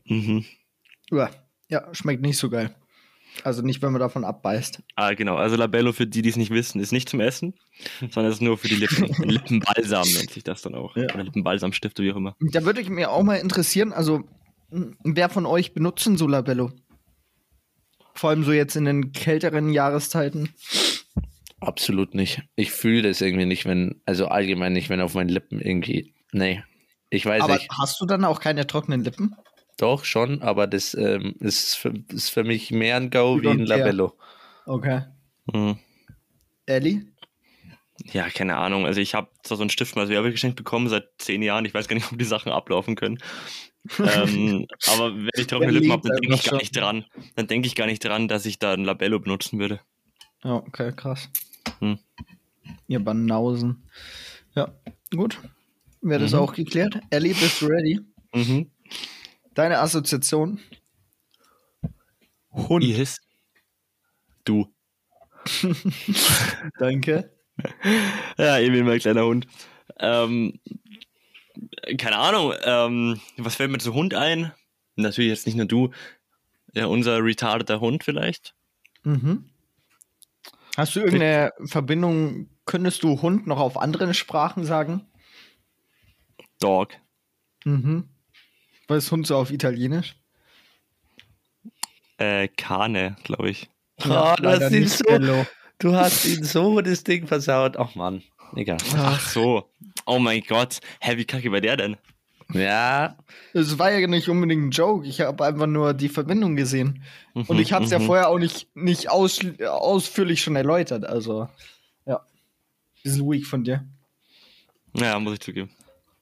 Mhm. Ja, ja, schmeckt nicht so geil. Also nicht, wenn man davon abbeißt. Ah, genau. Also Labello, für die, die es nicht wissen, ist nicht zum Essen, sondern ist nur für die Lippen. Lippenbalsam nennt sich das dann auch. Ja. Oder Lippenbalsamstift, wie auch immer. Da würde ich mir auch mal interessieren, also wer von euch benutzt denn so Labello? Vor allem so jetzt in den kälteren Jahreszeiten. Absolut nicht. Ich fühle das irgendwie nicht, wenn, also allgemein nicht, wenn auf meinen Lippen irgendwie. Nee. Ich weiß Aber nicht. hast du dann auch keine trockenen Lippen? Doch, schon, aber das ähm, ist, für, ist für mich mehr ein Go wie ein. Labello. Okay. Mhm. Ellie? Ja, keine Ahnung. Also ich habe so einen Stift mal selber geschenkt bekommen seit zehn Jahren. Ich weiß gar nicht, ob die Sachen ablaufen können. ähm, aber wenn ich trockene Lippen habe, dann denke ich gar nicht dran. Dann denke ich gar nicht dran, dass ich da ein Labello benutzen würde. Ja, okay, krass. Hm. Ihr Banausen. Ja, gut. Wäre das Mhm. auch geklärt? Ellie, bist du ready? Mhm. Deine Assoziation? Hund. Yes. Du. Danke. Ja, Emil, mein kleiner Hund. Ähm, keine Ahnung, ähm, was fällt mir zu Hund ein? Natürlich jetzt nicht nur du. Ja, unser retardeter Hund vielleicht. Mhm. Hast du irgendeine Verbindung? Könntest du Hund noch auf anderen Sprachen sagen? Dog. Mhm. Was ist Hund so auf Italienisch? Äh, Kane, glaube ich. Ah, du, leider hast ihn nicht so, Bello. du hast ihn so das Ding versaut. Ach Mann, egal. Ach so. Oh mein Gott. Hä, wie kacke war der denn? Ja, Es war ja nicht unbedingt ein Joke. Ich habe einfach nur die Verbindung gesehen. Und ich habe es ja Mhm. vorher auch nicht, nicht aus, ausführlich schon erläutert. Also, ja. Bisschen weak von dir. Ja, muss ich zugeben.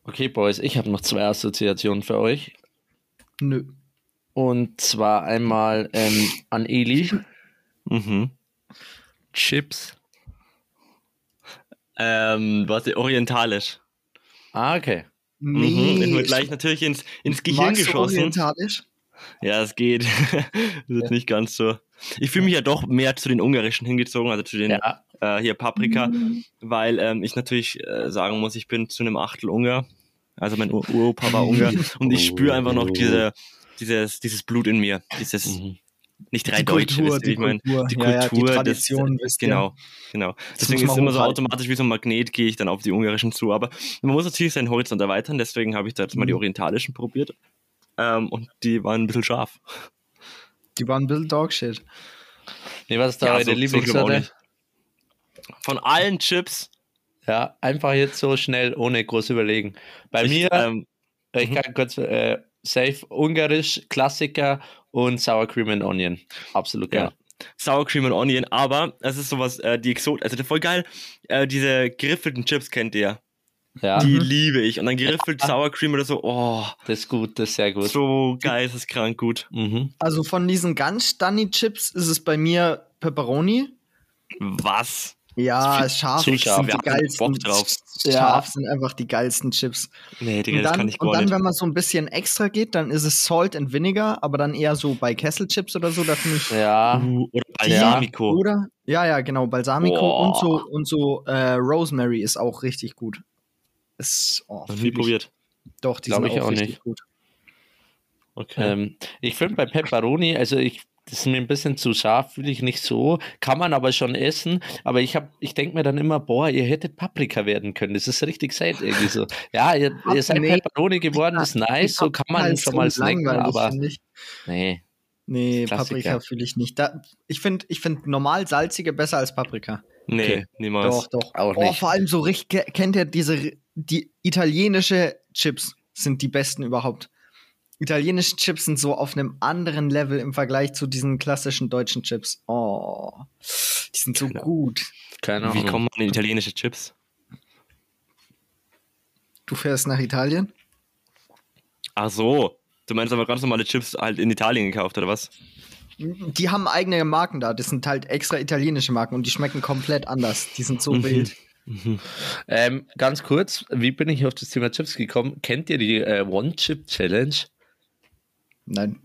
Okay, Boys, ich habe noch zwei Assoziationen für euch. Nö. Und zwar einmal ähm, an Eli. Mhm. Chips. Ähm, warte, orientalisch. Ah, okay. Mhm. Ist mir gleich natürlich ins, ins Gehirn Magst du geschossen. orientalisch? Ja, es geht. das ist nicht ganz so. Ich fühle mich ja doch mehr zu den ungarischen hingezogen, also zu den Ja. äh, hier Paprika, weil ähm, ich natürlich äh, sagen muss, ich bin zu einem Achtel Ungar. Also mein Ur Uropa war Ungar und ich spüre einfach noch diese, dieses, dieses Blut in mir. Dieses Mhm. Nicht rein Die deutsche, Kultur, wie die ich meine. Kultur. Die Ja, ja, die Kultur, das- Tradition, wisst ihr. Genau, genau. Deswegen muss ist man immer so automatisch wie so ein Magnet, gehe ich dann auf die ungarischen zu. Aber man muss natürlich seinen Horizont erweitern, deswegen habe ich da jetzt mal die Mhm. orientalischen probiert. Ähm, und die waren ein bisschen scharf. Die waren ein bisschen Dogshit. Nee, was ist da Ja, so- so Lieblingssorte? nicht. Von allen Chips. Ja, einfach jetzt so schnell, ohne groß überlegen. Bei ich, mir, ähm, ich mhm. kann kurz, äh, safe ungarisch, Klassiker und Sour Cream and Onion. Absolut geil. Ja. Sour Cream and Onion, aber es ist sowas, äh, die Exot, also voll geil, äh, diese geriffelten Chips kennt ihr. Ja, Die Mhm. liebe ich. Und dann geriffelt Sour Cream oder so, oh, das ist gut, das ist sehr gut. so geisteskrank gut. Mhm. Also von diesen ganz stunny Chips ist es bei mir Pepperoni. Was? Ja, Zu scharf viel- sind die geilsten. Bock drauf. Scharf sind einfach die geilsten Chips. Nee, Digga, Und das dann, kann ich und gar dann nicht. wenn man so ein bisschen extra geht, dann ist es Salt and Vinegar, aber dann eher so bei Kesselchips oder so, da finde ich. Ja, Uh, oder die- Balsamico. Oder? Ja, ja, genau, Balsamico Boah. und so und so äh, Rosemary ist auch richtig gut. Ist, oh, ich. probiert. Doch, die Glaub sind ich auch, auch richtig nicht. gut. Okay. ähm, ich finde bei Pepperoni, also ich, das ist mir ein bisschen zu scharf, will ich nicht so. Kann man aber schon essen. Aber ich hab, ich denke mir dann immer, boah, ihr hättet Paprika werden können. Das ist richtig sad irgendwie so. Ja, ihr, ihr seid Nee. Pepperoni geworden, ist nice, so kann man schon mal snacken, aber nee. Nee. Paprika fühle ich nicht. Da, ich finde ich find normal salzige besser als Paprika. nee, okay. niemals. Doch, doch. Auch oh, nicht. vor allem so richtig, kennt ihr diese, die italienische Chips sind die besten überhaupt. Italienische Chips sind so auf einem anderen Level im Vergleich zu diesen klassischen deutschen Chips. Oh, die sind so Genau. gut. Keine Wie Ahnung. kommt man in italienische Chips? Du fährst nach Italien? Ach so. Du meinst aber ganz normale Chips halt in Italien gekauft, oder was? Die haben eigene Marken da. Das sind halt extra italienische Marken und die schmecken komplett anders. Die sind so Mhm. wild. Ähm, ganz kurz, wie bin ich auf das Thema Chips gekommen? Kennt ihr die äh, One-Chip-Challenge? Nein.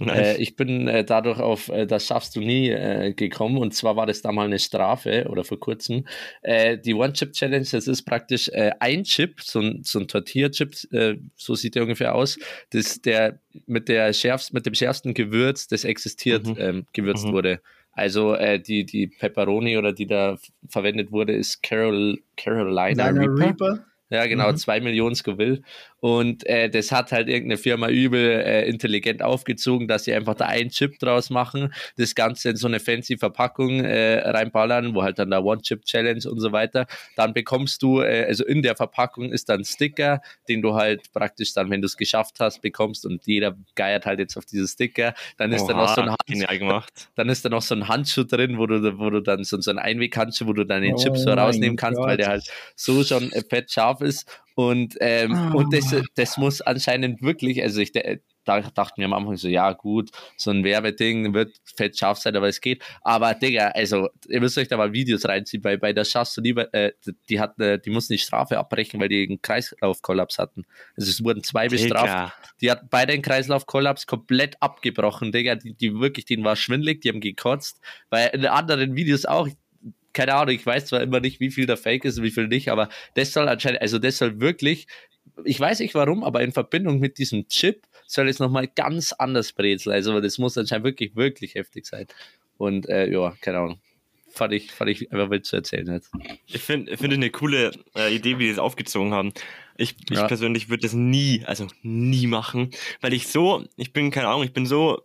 Äh, ich bin äh, dadurch auf äh, Das schaffst du nie äh, gekommen und zwar war das da mal eine Strafe oder vor kurzem. Äh, die One-Chip-Challenge, das ist praktisch äh, ein Chip, so ein, so ein Tortilla-Chip, so sieht der ungefähr aus, das der mit, der schärfst, mit dem schärfsten Gewürz, das existiert, Mhm. ähm, gewürzt Mhm. wurde. Also die, die Pepperoni oder die da verwendet wurde, ist Carol, Carolina Reaper. Reaper? Ja, genau, Mhm. zwei Millionen Scoville. Und äh, das hat halt irgendeine Firma übel äh, intelligent aufgezogen, dass sie einfach da einen Chip draus machen, das Ganze in so eine fancy Verpackung äh, reinballern, wo halt dann der One-Chip-Challenge und so weiter. Dann bekommst du, äh, also in der Verpackung ist dann ein Sticker, den du halt praktisch dann, wenn du es geschafft hast, bekommst und jeder geiert halt jetzt auf diese Sticker. Dann ist da noch so ein Oha, Hand, genial gemacht. dann ist da noch so ein Handschuh drin, wo du, wo du dann so, so ein Einweghandschuh, wo du dann den Chip Oh so mein rausnehmen kannst, weil Gott. der halt so schon fett scharf ist. Und, ähm, Ah. und das, das muss anscheinend wirklich, also ich da dachte mir am Anfang so, ja gut, so ein Werbeding wird fett scharf sein, aber es geht. Aber Digga, also ihr müsst euch da mal Videos reinziehen, weil bei der schaffst du lieber, äh, die hat, äh, die mussten die Strafe abbrechen, weil die einen Kreislaufkollaps hatten. Also es wurden zwei bestraft. Digga. Die hat beide einen Kreislaufkollaps komplett abgebrochen, Digga. Die, die wirklich, denen war schwindelig, die haben gekotzt. Weil in anderen Videos auch, keine Ahnung, ich weiß zwar immer nicht, wie viel da fake ist und wie viel nicht, aber das soll anscheinend, also das soll wirklich, ich weiß nicht warum, aber in Verbindung mit diesem Chip soll es nochmal ganz anders brezeln. Also das muss anscheinend wirklich, wirklich heftig sein. Und äh, ja, keine Ahnung. Fand ich, fand ich einfach wild zu erzählen jetzt. Ich finde find eine coole äh, Idee, wie die das aufgezogen haben. Ich, ich Ja. persönlich würde das nie, also nie machen, weil ich so, ich bin, keine Ahnung, ich bin so,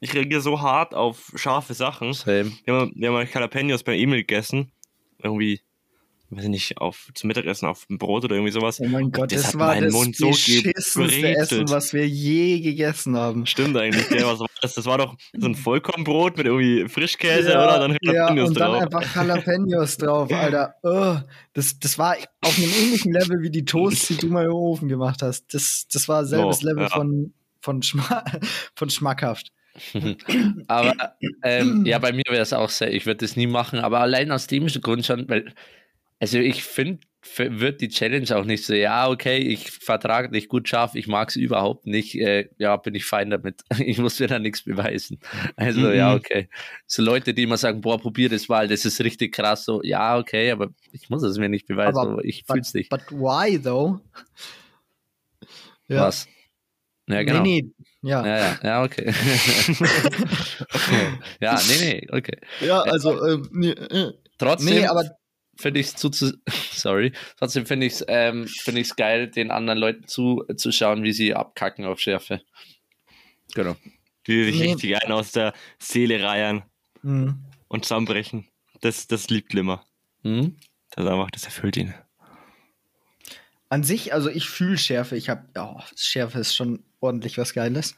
ich reagiere so hart auf scharfe Sachen. Same. Wir haben, wir haben mal Jalapenos bei Emil gegessen. Irgendwie weiß ich nicht, auf zum Mittagessen auf ein Brot oder irgendwie sowas. Oh mein Gott, das das, war das Mund so. Essen, was wir je gegessen haben. Stimmt eigentlich, gell? Was war das? das war doch so ein Vollkornbrot mit irgendwie Frischkäse ja, oder dann ja, Jalapenos und dann drauf. einfach Jalapenos drauf, Alter. Oh, das, das war auf einem ähnlichen Level wie die Toasts, die du mal im Ofen gemacht hast. Das, das war selbes Oh, Level ja. von, von, Schma von schmackhaft. Aber ähm, ja, bei mir wäre es auch sehr, ich würde das nie machen, aber allein aus dem Grund schon, weil, also ich finde, wird die Challenge auch nicht so, ja, okay, ich vertrage nicht gut scharf, ich mag es überhaupt nicht, äh, ja, bin ich fein damit. Ich muss mir da nichts beweisen. Also, Mhm. ja, okay. So Leute, die immer sagen, boah, probier das mal, das ist richtig krass, so, ja, okay, aber ich muss es mir nicht beweisen, Aber ich But, fühl's nicht. but why though? Was? Ja, genau. Nee, nee, ja. Ja, ja, ja, okay. ja, nee, nee, okay. Ja, also, ähm, nee, äh, Trotzdem nee, aber finde ich es zu, zu, sorry, trotzdem finde ich es ähm, find ich's geil, den anderen Leuten zuzuschauen, wie sie abkacken auf Schärfe. Genau. Die sich Nee. richtig einen aus der Seele reiern mh. und zusammenbrechen. Das, das liebt Limmer. Hm? Das einfach, das erfüllt ihn. An sich, also ich fühle Schärfe. Ich habe, oh, Schärfe ist schon ordentlich was Geiles.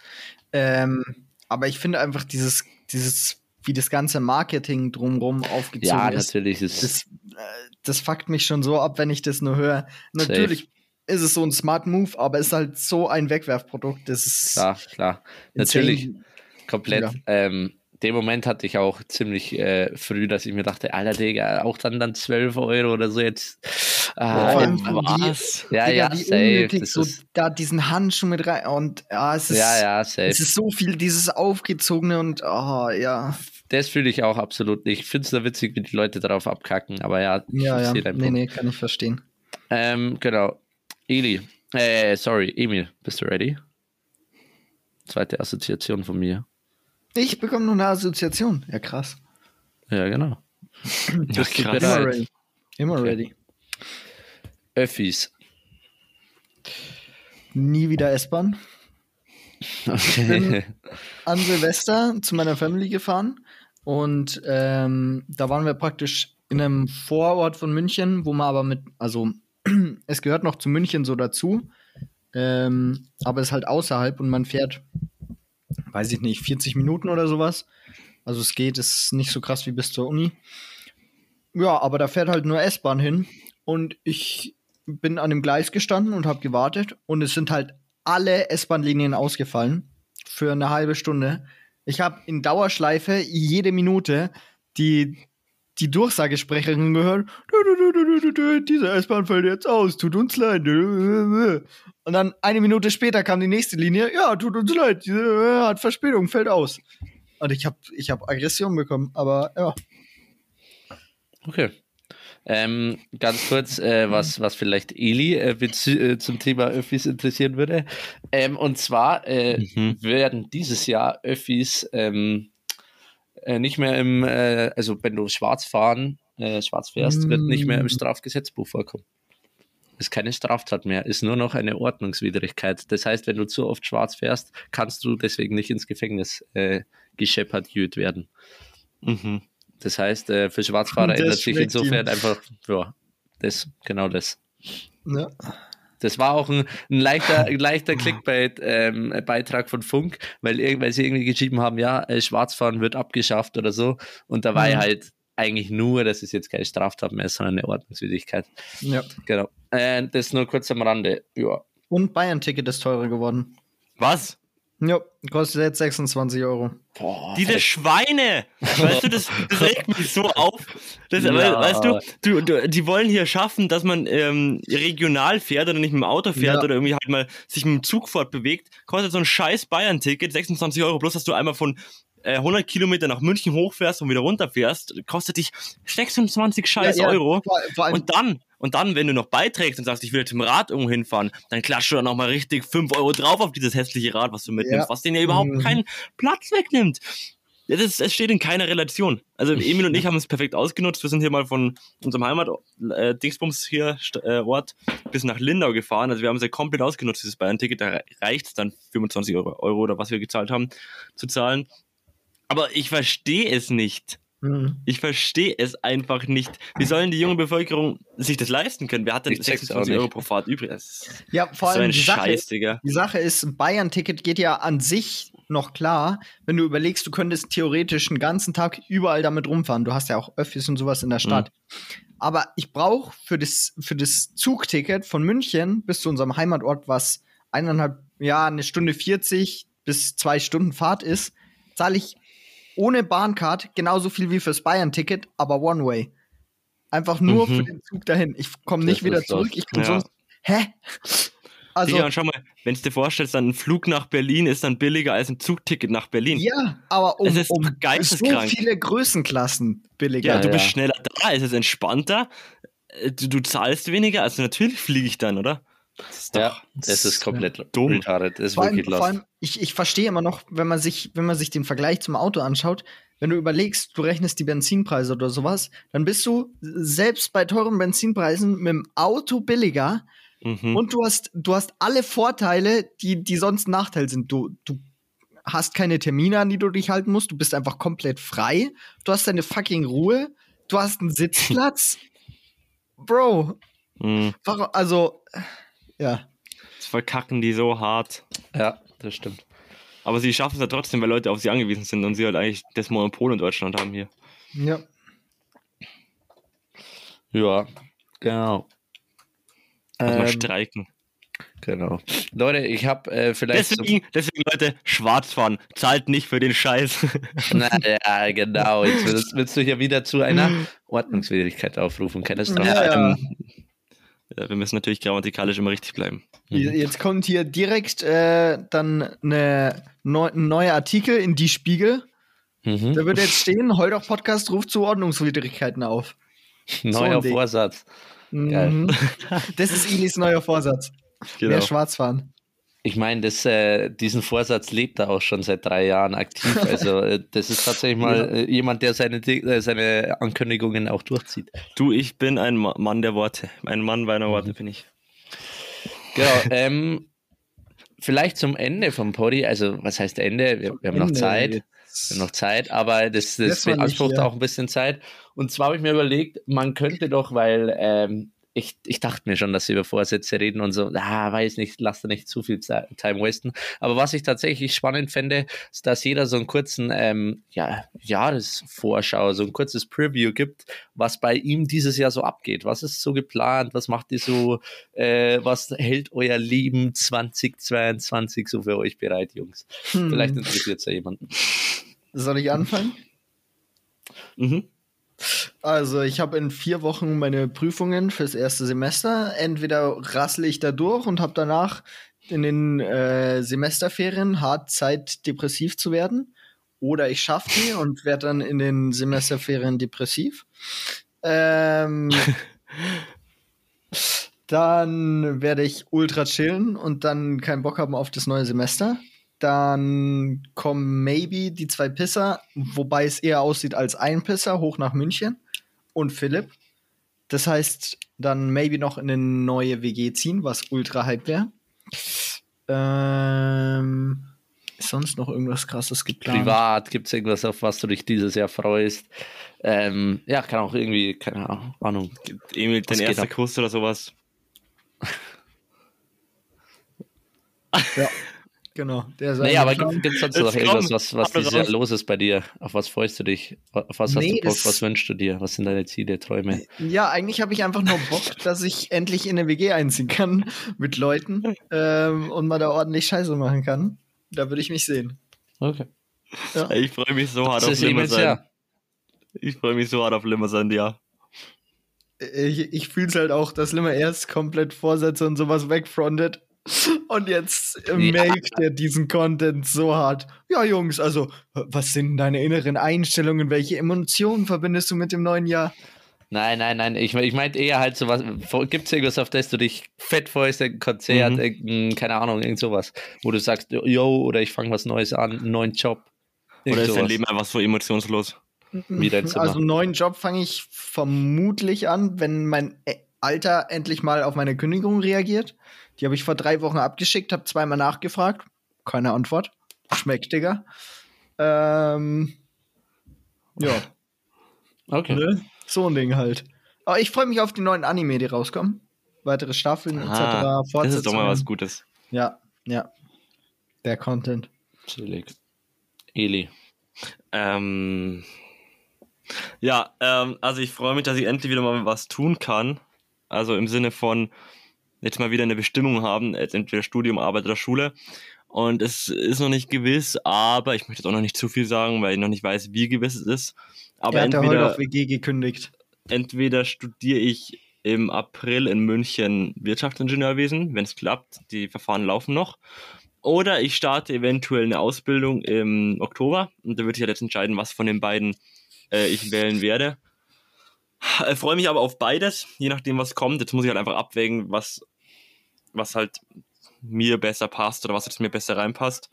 Ähm, aber ich finde einfach dieses, dieses, wie das ganze Marketing drumherum aufgezogen Ja, ist. natürlich ist Das, äh, das fuckt mich schon so ab, wenn ich das nur höre. Natürlich ist es so ein Smart Move, aber es ist halt so ein Wegwerfprodukt. Das ist klar, klar. insane. Natürlich komplett. Ja. Ähm, den Moment hatte ich auch ziemlich äh, früh, dass ich mir dachte, Alter Digga, auch dann dann 12 Euro oder so jetzt. Ah, von Was? ja, Digga, ja, safe. Das so da diesen Handschuh mit rein und ja, es ist, ja, ja, safe. es ist so viel dieses aufgezogene und oh, ja, Das fühle ich auch absolut nicht. Ich finde es nur witzig, wie die Leute darauf abkacken, aber ja, ich ja, ja, nee, Punkt. nee, kann ich verstehen. Ähm, genau. Eli, äh, sorry, Emil, bist du ready? Zweite Assoziation von mir. Ich bekomme nur eine Assoziation. Ja, krass. Ja, genau. Ja, krass. Immer ready. Immer Okay. ready. Öffis. Nie wieder S-Bahn. Okay. An Silvester zu meiner Family gefahren und ähm, da waren wir praktisch in einem Vorort von München, wo man aber mit, also es gehört noch zu München so dazu, ähm, aber es ist halt außerhalb und man fährt, weiß ich nicht, 40 Minuten oder sowas. Also es geht, ist nicht so krass wie bis zur Uni. Ja, aber da fährt halt nur S-Bahn hin und ich bin an dem Gleis gestanden und habe gewartet und es sind halt alle S-Bahn-Linien ausgefallen für eine halbe Stunde. Ich habe in Dauerschleife jede Minute die, die Durchsagesprecherin gehört. "Du, du, du, du, du, du, Diese S-Bahn fällt jetzt aus, tut uns leid. Und dann eine Minute später kam die nächste Linie. Ja, tut uns leid, diese äh, hat Verspätung, fällt aus. Und ich habe ich hab Aggression bekommen, aber ja. okay. Ähm, ganz kurz, äh, was, was vielleicht Eli äh, äh, zum Thema Öffis interessieren würde. Ähm, und zwar äh, Mhm. werden dieses Jahr Öffis ähm, äh, nicht mehr im, äh, also wenn du schwarz fahren, äh, schwarz fährst, wird nicht mehr im Mm. Strafgesetzbuch vorkommen. Ist keine Straftat mehr, ist nur noch eine Ordnungswidrigkeit. Das heißt, wenn du zu oft schwarz fährst, kannst du deswegen nicht ins Gefängnis äh, gescheppert werden. Mhm. Das heißt, äh, für Schwarzfahrer Das ändert sich insofern ihm. einfach, ja, das, genau das. ja. Das war auch ein, ein leichter, ein leichter Clickbait-Beitrag von Funk, weil, weil sie irgendwie geschrieben haben, ja, äh, Schwarzfahren wird abgeschafft oder so. Und da war Mhm. halt eigentlich nur, dass es jetzt keine Straftat mehr ist, sondern eine Ordnungswidrigkeit. ja. Genau. Äh, das nur kurz am Rande. Ja. Und Bayern-Ticket ist teurer geworden. Was? Ja, kostet jetzt 26 Euro. Boah, Diese Schweine! Weißt du, das, das regt mich so auf. Das, Ja. we- Weißt du, du, du, die wollen hier schaffen, dass man ähm, regional fährt oder nicht mit dem Auto fährt Ja. oder irgendwie halt mal sich mit dem Zug fortbewegt. Kostet so ein scheiß Bayern-Ticket 26 Euro, bloß dass du einmal von äh, 100 Kilometer nach München hochfährst und wieder runterfährst, kostet dich 26 scheiß Ja, ja, Euro. Vor, vor Und dann, und dann, wenn du noch beiträgst und sagst, ich will jetzt mit dem Rad irgendwo hinfahren, dann klatscht du dann nochmal richtig 5 Euro drauf auf dieses hässliche Rad, was du mitnimmst, Ja. was den ja überhaupt Mhm. keinen Platz wegnimmt. Das ist, es steht in keiner Relation. Also Emil und ich haben es perfekt ausgenutzt. Wir sind hier mal von unserem Heimat äh, Dingsbums hier äh, Ort bis nach Lindau gefahren. Also wir haben es ja komplett ausgenutzt, dieses Bayern-Ticket. Da reicht es dann 25 Euro, Euro oder was wir gezahlt haben, zu zahlen. Aber ich verstehe es nicht. Mhm. Ich verstehe es einfach nicht. Wie sollen die junge Bevölkerung sich das leisten können? Wer hat denn Ich check's auch 26 nicht. Euro pro Fahrt übrig? Das ist Ja, vor so allem ein die Sache, Scheiß, Digga. die Sache ist, Bayern-Ticket geht ja an sich noch klar, wenn du überlegst, du könntest theoretisch einen ganzen Tag überall damit rumfahren. Du hast ja auch Öffis und sowas in der Stadt. Aber ich brauche für das, für das Zugticket von München bis zu unserem Heimatort, was eineinhalb, ja, eine Stunde 40 bis zwei Stunden Fahrt ist, zahle ich ohne Bahncard genauso viel wie fürs Bayern-Ticket, aber One-Way. Einfach nur Mhm. für den Zug dahin. Ich komme Das nicht wieder das. zurück. Ich bin Ja. sonst. Hä? Also, Digga, und schau mal, wenn du dir vorstellst, dann ein Flug nach Berlin ist dann billiger als ein Zugticket nach Berlin. ja, aber um, Es ist um doch so geisteskrank. viele Größenklassen billiger. Ja, du Ja, bist ja. schneller da, es ist entspannter, äh, du, du zahlst weniger, also natürlich fliege ich dann, oder? Ist Ja, doch das ist komplett dumm. retarded. Ist vor allem, wirklich vor allem ich, ich verstehe immer noch, wenn man sich, wenn man sich den Vergleich zum Auto anschaut, wenn du überlegst, du rechnest die Benzinpreise oder sowas, dann bist du selbst bei teuren Benzinpreisen mit dem Auto billiger Mhm. und du hast, du hast alle Vorteile, die, die sonst ein Nachteil sind. Du, du hast keine Termine, an die du dich halten musst, du bist einfach komplett frei, du hast deine fucking Ruhe, du hast einen Sitzplatz. Bro, Mhm. warum, also, ja. Das verkacken die so hart. Ja, das stimmt. Aber sie schaffen es ja trotzdem, weil Leute auf sie angewiesen sind und sie halt eigentlich das Monopol in Deutschland haben hier. Ja. Ja, genau. Ähm, streiken. genau. Leute, ich habe äh, vielleicht. so- Deswegen, deswegen, Leute, schwarz fahren. Zahlt nicht für den Scheiß. Na, ja, genau. Jetzt willst, willst du hier wieder zu einer Ordnungswidrigkeit aufrufen. Kennst du? Ja, ja. Ähm, ja, wir müssen natürlich grammatikalisch immer richtig bleiben. Jetzt kommt hier direkt äh, dann eine neu, ein neuer Artikel in Die Spiegel. Mhm. Da wird jetzt stehen, Holdoch Podcast ruft zu Ordnungswidrigkeiten auf. Neuer Ding. Vorsatz. Mhm. Das ist Ilis neuer Vorsatz. Genau. Mehr schwarz fahren. Ich meine, das, äh, diesen Vorsatz lebt er auch schon seit drei Jahren aktiv. Also, äh, das ist tatsächlich mal äh, jemand, der seine, äh, seine Ankündigungen auch durchzieht. Du, ich bin ein Ma- Mann der Worte. Ein Mann meiner Mhm. Worte bin ich. Genau. ähm, vielleicht zum Ende vom Podi. Also, was heißt Ende? Wir, wir haben noch Ende Zeit. Wir jetzt. haben noch Zeit, aber das, das Lass mal nicht beansprucht hier. auch ein bisschen Zeit. Und zwar habe ich mir überlegt, man könnte doch, weil ähm, ich, ich dachte mir schon, dass sie über Vorsätze reden und so, ah, weiß nicht, lass da nicht zu viel Time wasten. Aber was ich tatsächlich spannend fände, ist, dass jeder so einen kurzen ähm, ja, Jahresvorschau, so ein kurzes Preview gibt, was bei ihm dieses Jahr so abgeht. Was ist so geplant? Was macht ihr so? Äh, was hält euer Leben 2022 so für euch bereit, Jungs? Hm. Vielleicht interessiert es ja jemanden. Soll ich anfangen? Mhm. Also, ich habe in vier Wochen meine Prüfungen fürs erste Semester. Entweder rassle ich da durch und habe danach in den äh, Semesterferien hart Zeit, depressiv zu werden. Oder ich schaffe die und werde dann in den Semesterferien depressiv. Ähm, dann werde ich ultra chillen und dann keinen Bock haben auf das neue Semester. Dann kommen maybe die zwei Pisser, wobei es eher aussieht als ein Pisser, hoch nach München und Philipp. Das heißt, dann maybe noch in eine neue WG ziehen, was ultra hype wäre. Ähm, ist sonst noch irgendwas krasses geplant? Privat gibt es irgendwas, auf was du dich dieses Jahr freust? Ähm, ja, kann auch irgendwie, keine Ahnung. Emil, dein erster? Kuss oder sowas. Ja, genau. Der ist Nee, aber gibt es sonst noch irgendwas, was, was dieses Jahr los ist bei dir? Auf was freust du dich? Auf was hast Nee, du Bock? Was wünschst du dir? Was sind deine Ziele, Träume? Ja, eigentlich habe ich einfach nur Bock, dass ich endlich in eine WG einziehen kann mit Leuten ähm, und mal da ordentlich Scheiße machen kann. Da würde ich mich sehen. Okay. Ja. Ich freue mich so hart Das auf Limmersein. Jahr. Ich freue mich so hart auf Limmersein, ja. Ich, ich fühle es halt auch, dass Limmer erst komplett Vorsätze und sowas wegfrontet. Und jetzt Ja. melkt er diesen Content so hart. Ja, Jungs, also, was sind deine inneren Einstellungen? Welche Emotionen verbindest du mit dem neuen Jahr? Nein, nein, nein. Ich, ich meinte eher halt sowas. Gibt es irgendwas, auf das du dich fett freust? Ein Konzert, Mhm. keine Ahnung, irgend sowas. Wo du sagst, yo, oder ich fange was Neues an, einen neuen Job. Irgend Oder ist dein. Leben einfach so emotionslos? Wie dein Zimmer. Also einen neuen Job fange ich vermutlich an, wenn mein äh, Alter endlich mal auf meine Kündigung reagiert. Die habe ich vor drei Wochen abgeschickt, habe zweimal nachgefragt. Keine Antwort. Schmeckt, Digga. Ähm, ja. Okay. Ne? So ein Ding halt. Aber ich freue mich auf die neuen Anime, die rauskommen. Weitere Staffeln Ah, etc. das ist doch mal was. Gutes. Ja, ja. Der Content. Chillig. Eli. Ähm, ja, ähm, also ich freue mich, dass ich endlich wieder mal was tun kann. Also im Sinne von jetzt mal wieder eine Bestimmung haben, jetzt entweder Studium, Arbeit oder Schule. Und es ist noch nicht gewiss, aber ich möchte jetzt auch noch nicht zu viel sagen, weil ich noch nicht weiß, wie gewiss es ist. Aber er hat ja entweder, auf WG gekündigt. entweder studiere ich im April in München Wirtschaftsingenieurwesen, wenn es klappt, die Verfahren laufen noch. Oder ich starte eventuell eine Ausbildung im Oktober und da würde ich halt jetzt entscheiden, was von den beiden äh, ich wählen werde. Ich freue mich aber auf beides, je nachdem, was kommt. Jetzt muss ich halt einfach abwägen, was, was halt mir besser passt oder was jetzt mir besser reinpasst.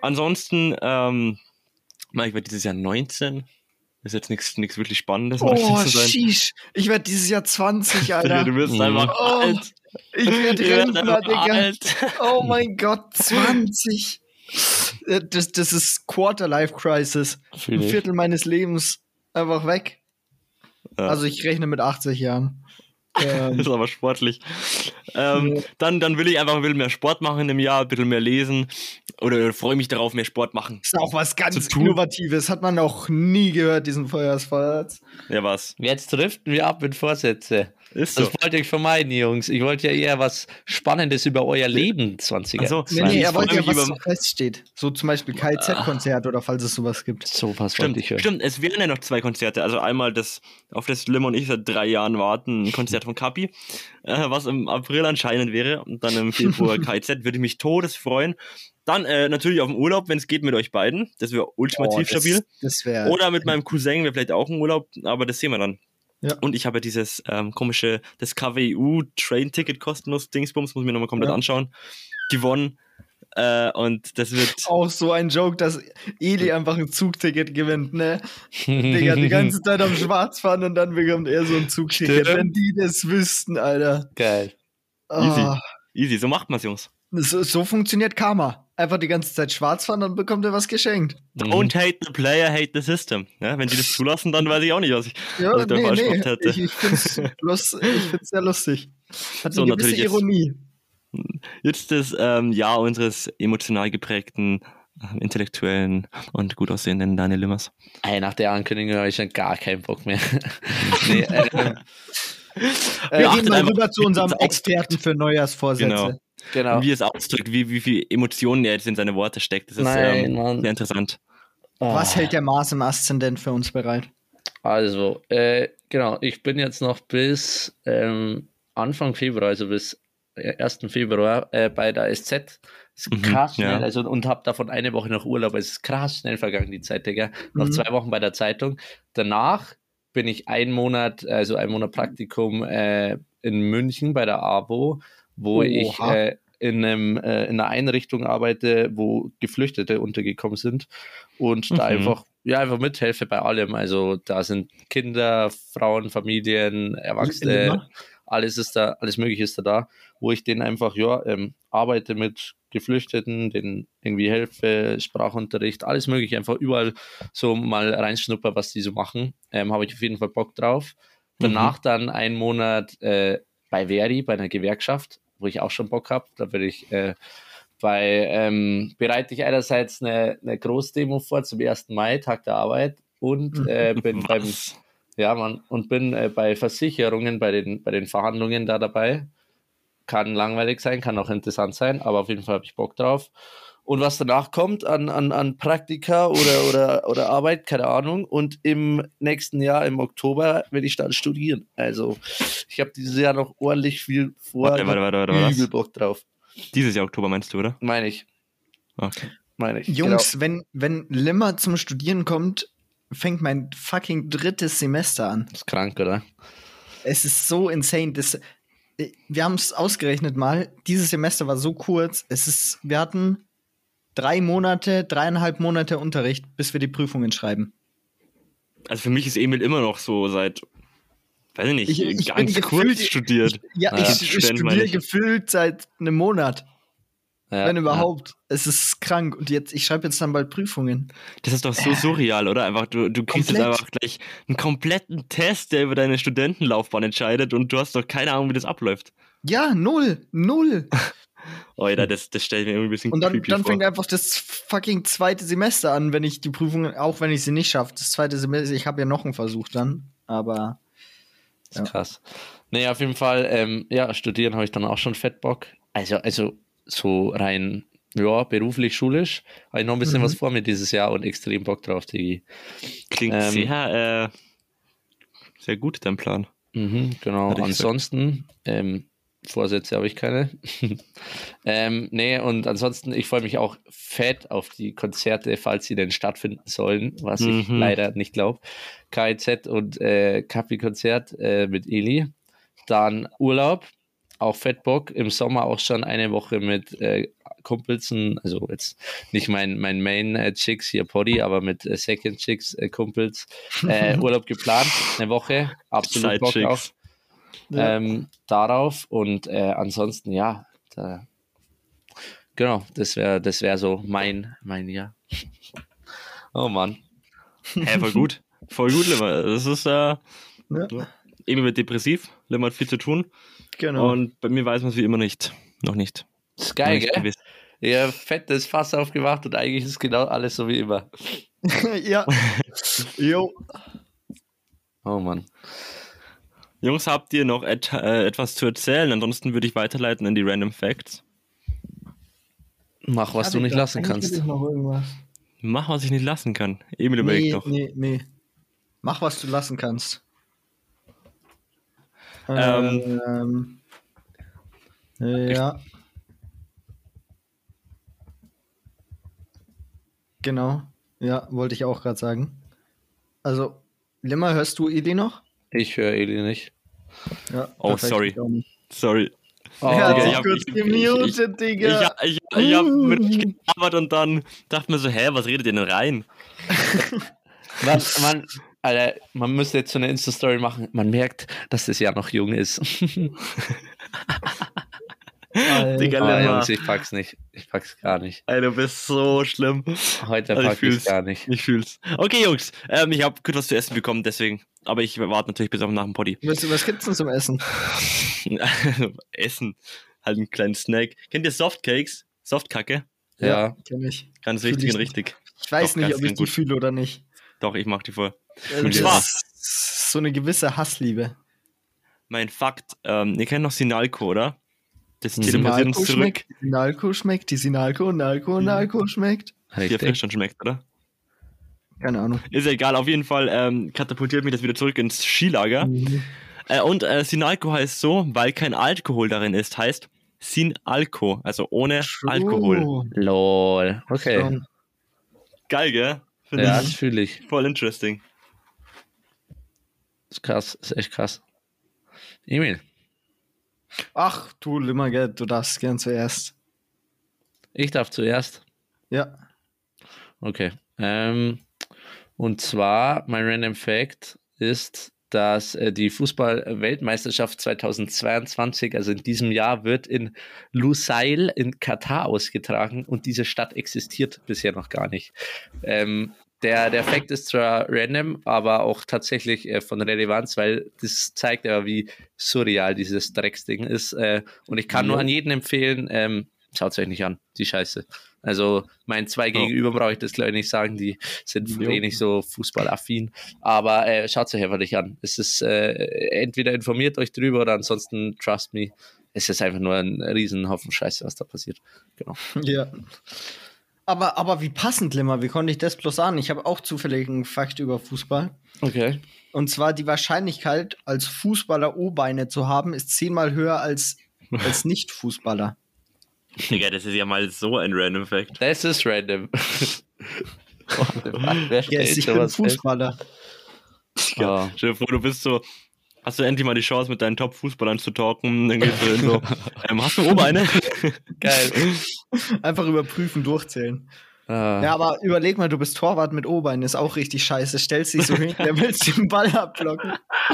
Ansonsten, ähm, ich werde dieses Jahr 19. Ist jetzt nichts nichts wirklich Spannendes. um Oh, zu sein. sheesh. Ich werde dieses Jahr 20, Ja, Alter. du wirst Mhm. einfach Oh, alt. Ich werde Rentner, Digga. alt. Oh mein Gott, 20. Äh, Das, das ist Quarter-Life-Crisis. Ein. Viertel meines Lebens einfach weg. Ja. Also ich rechne mit 80 Jahren. Ähm, ist aber sportlich. Ähm, Ja. dann, dann will ich einfach ein bisschen mehr Sport machen im Jahr, ein bisschen mehr lesen. Oder freue mich darauf, mehr Sport machen. ist auch was ganz. Innovatives. Hat man noch nie gehört, diesen Feuersfeuerz. Ja, was? Jetzt driften wir ab mit Vorsätze. Ist Das so. wollte ich vermeiden, Jungs. Ich wollte ja eher was Spannendes über euer Leben 20er. Ach so. Nee, Nein, nee, ich er wollte ja, was über- so feststeht. So zum Beispiel KZ-Konzert oder falls es sowas gibt. So was Stimmt, ich hören. stimmt, es wären ja noch zwei Konzerte. Also einmal das, auf das Lim und ich seit drei Jahren warten, ein Konzert von Kapi, äh, was im April anscheinend wäre. Und dann im Februar KZ, würde ich mich todes freuen. Dann äh, natürlich auf dem Urlaub, wenn es geht, mit euch beiden. Das wäre ultimativ Oh, das, stabil. Das wäre. Oder mit meinem Cousin wäre vielleicht auch ein Urlaub, aber das sehen wir dann. Ja. Und ich habe ja dieses ähm, komische, das KWU Train-Ticket kostenlos Dingsbums, muss ich mir nochmal komplett Ja. anschauen, gewonnen. Äh, und das wird, auch so ein Joke, dass Eli einfach ein Zugticket gewinnt, ne? Digga, die ganze Zeit am Schwarz fahren und dann bekommt er so ein Zugticket. Stimmt. Wenn die das wüssten, Alter. Geil. Ah, easy, so macht man's, Jungs. so, so funktioniert Karma. Einfach die ganze Zeit schwarz fahren, dann bekommt er was geschenkt. Mhm. Don't hate the player, hate the system. Ja, wenn die das zulassen, dann weiß ich auch nicht, was ich, Ja, was ich da nee, falsch nee. gemacht hätte. Ich, ich ich find's sehr lustig. Hat So, eine gewisse natürlich jetzt- Ironie. Jetzt das ähm, Jahr unseres emotional geprägten, äh, intellektuellen und gut aussehenden Daniel Limmers. Ey, nach der Ankündigung habe ich schon gar keinen Bock mehr. nee, ähm, Wir gehen mal rüber zu unserem Experten für Neujahrsvorsätze. Genau. Genau. Wie er es ausdrückt, wie, wie viel Emotionen er jetzt in seine Worte steckt. Das ist Nein, ähm, sehr interessant. Was Ah. hält der Mars im Aszendent für uns bereit? Also, äh, genau, ich bin jetzt noch bis ähm, Anfang Februar, also bis äh, 1. Februar äh, bei der SZ. Ist Mhm, krass schnell, ja. also und habe davon eine Woche noch Urlaub. Es ist krass schnell vergangen, die Zeit, Digga. Noch Mhm. zwei Wochen bei der Zeitung. Danach bin ich einen Monat, also ein Monat Praktikum äh, in München bei der AWO, wo ich Oha. äh, in, einem, äh, in einer Einrichtung arbeite, wo Geflüchtete untergekommen sind und da Mhm. einfach, ja, einfach mithelfe bei allem. Also da sind Kinder, Frauen, Familien, Erwachsene, alles ist da, alles mögliche ist da da, wo ich denen einfach, ja, ähm, arbeite mit Geflüchteten, denen irgendwie helfe, Sprachunterricht, alles mögliche, einfach überall so mal reinschnupper, was die so machen. Ähm, Habe ich auf jeden Fall Bock drauf. Danach dann einen Monat äh, bei Veri, bei einer Gewerkschaft, wo ich auch schon Bock habe. Da bin ich äh, bei, ähm, bereite ich einerseits eine, eine Großdemo vor zum 1. Mai, Tag der Arbeit, und äh, bin beim ja, Mann. Und bin äh, bei Versicherungen, bei den, bei den Verhandlungen da dabei. Kann langweilig sein, kann auch interessant sein, aber auf jeden Fall habe ich Bock drauf. Und was danach kommt an, an, an Praktika oder, oder, oder Arbeit, keine Ahnung. Und im nächsten Jahr, im Oktober, werde ich dann studieren. Also, ich habe dieses Jahr noch ordentlich viel vor. Warte, warte, warte, warte, Übel was? Bock drauf. Dieses Jahr Oktober meinst du, oder? Meine ich. Okay. Meine ich. Jungs, wenn, wenn Limmer zum Studieren kommt, fängt mein fucking drittes Semester an. Genau. Das ist krank, oder? Es ist so insane. Das, äh, wir haben es ausgerechnet mal. Dieses Semester war so kurz. Es ist, wir hatten drei Monate, dreieinhalb Monate Unterricht, bis wir die Prüfungen schreiben. Also für mich ist Emil immer noch so seit, weiß ich nicht, Ich- ich ganz kurz gefühlt- studiert. Ja, Ja, ich meine studiere ich. gefühlt seit einem Monat. Ja, Wenn überhaupt. Es ist krank. Und jetzt, ich schreibe jetzt dann bald Prüfungen. Das ist doch so surreal, oder? Einfach, du, du kriegst jetzt einfach gleich einen kompletten Test, der über deine Studentenlaufbahn entscheidet und du hast doch keine Ahnung, wie das abläuft. Ja, null. Null. Alter, das, das stelle ich mir irgendwie ein bisschen Und dann, creepy dann vor. fängt einfach das fucking zweite Semester an, wenn ich die Prüfungen, auch wenn ich sie nicht schaffe. Das zweite Semester, ich habe ja noch einen Versuch dann. Aber Das ist krass. Nee, auf jeden Fall, ähm, ja, studieren habe ich dann auch schon fett Bock. Also, also so rein, ja, beruflich, schulisch, habe ich noch ein bisschen Mhm. was vor mir dieses Jahr und extrem Bock drauf, Digi. Klingt ähm, sehr, äh, sehr gut, dein Plan. Mhm, genau. Ansonsten, ähm, Vorsätze habe ich keine. ähm, nee, und ansonsten, ich freue mich auch fett auf die Konzerte, falls sie denn stattfinden sollen, was ich Mhm. leider nicht glaube. KIZ und äh, Kapi-Konzert äh, mit Eli. Dann Urlaub, auch fett Bock. Im Sommer auch schon eine Woche mit äh, Kumpelsen, also jetzt nicht mein, mein Main-Chicks hier Poddy, aber mit äh, Second Chicks äh, Kumpels äh, Urlaub geplant, eine Woche. Absolut Bock auch Ja. ähm, darauf und äh, ansonsten ja, da, genau, das wäre das wäre so mein mein Jahr. Oh Mann, Hä, voll gut. Voll gut, Limmer. Das ist, äh, ja, Emil wird depressiv, Limmer hat viel zu tun genau. und bei mir weiß man es wie immer nicht. Noch nicht. das ist geil, gell? gewiss. Ja, fettes Fass aufgemacht und eigentlich ist genau alles so wie immer. ja. Jo. Oh Mann. Jungs, habt ihr noch et äh, etwas zu erzählen? Ansonsten würde ich weiterleiten in die Random Facts. Mach, was du nicht lassen kannst. Noch irgendwas. Mach, was ich nicht lassen kann. Emil überlegt Nee, noch. nee, nee. Mach, was du lassen kannst. Ähm. Ähm, ja. Genau. Ja, wollte ich auch gerade sagen. Also, Limmer, hörst du Idee noch? Ich höre Eli nicht. Ja, Oh, sorry. ich. Sorry. Oh, Er hat Digga, sich ich hab- kurz ich- gemutet, Ich, Digga. ich, ich hab mit euch gelabert und dann dachte mir so, hä, was redet ihr denn rein? man, man, Alter, man müsste jetzt so eine Insta-Story machen. Man merkt, dass das Jahr noch jung ist. Digga, Lemmer. Jungs, ich pack's nicht. Ich pack's gar nicht. Ey, du bist so schlimm. Heute Also ich ich's fühl's. gar nicht. Ich fühl's. Okay, Jungs, ähm, ich habe gut was zu essen bekommen, deswegen. Aber ich warte natürlich bis auf nach dem Poddy. Was, was gibt's denn zum Essen? essen. Halt einen kleinen Snack. Kennt ihr Softcakes? Softkacke? Ja. kenn ich. Ganz wichtig ich und richtig. Ich weiß Doch, nicht, ob ich die gut. fühle oder nicht. Doch, ich mach die voll. Äh, Und Das zwar- so eine gewisse Hassliebe. Mein Fakt, ähm, ihr kennt noch Sinalco, oder? Das Mhm. teleportiert uns zurück. schmeckt, die Sinalco schmeckt, die Sinalco, Nalco, Nalco schmeckt. Wie Richtig. frisch schon schmeckt, oder? Keine Ahnung. Ist ja egal, auf jeden Fall ähm, katapultiert mich das wieder zurück ins Skilager. Mhm. Äh, und äh, Sinalco heißt so, weil kein Alkohol darin ist, heißt Sinalco, also ohne Alkohol. True. Lol. Okay. Schon. Geil, gell? Finde Ja, ich das fühle ich. voll interesting. ist krass. ist echt krass. Emil, Ach, du Limmergeld, du darfst gern zuerst. ich darf zuerst. Ja. Okay. Ähm, und zwar, mein Random Fact ist, dass äh, die Fußball-Weltmeisterschaft 2022, also in diesem Jahr, wird in Lusail in Katar ausgetragen und diese Stadt existiert bisher noch gar nicht. Ähm, der, der Fact ist zwar random, aber auch tatsächlich äh, von Relevanz, weil das zeigt ja, wie surreal dieses Drecksding ist. Äh, und ich kann nur an jeden empfehlen, ähm, schaut es euch nicht an, die Scheiße. Also meinen zwei Oh. Gegenüber brauche ich das glaube ich nicht sagen, die sind Jo. eh nicht so fußballaffin. Aber äh, schaut es euch einfach nicht an. Es ist äh, entweder informiert euch drüber oder ansonsten trust me. Es ist einfach nur ein Riesenhaufen Scheiße, was da passiert. Genau. Ja. Aber, aber wie passend, Limmer, wie konnte ich das bloß an? Ich habe auch zufällig einen Fakt über Fußball. Okay. Und zwar die Wahrscheinlichkeit, als Fußballer O-Beine zu haben, ist zehnmal höher als als Nicht-Fußballer. Digga, das ist ja mal so ein random Fact. Das ist random. The fuck? Wer Ja, ich bin? Fußballer. Ja. Stell dir vor, du bist so, hast du endlich mal die Chance, mit deinen Top-Fußballern zu talken, dann gehst du hin so, ähm, hast du Oberbeine? Geil. Einfach überprüfen, durchzählen. Ah. Ja, aber überleg mal, du bist Torwart mit O-Beinen, ist auch richtig scheiße. Stellst dich so hin, der willst den Ball abblocken.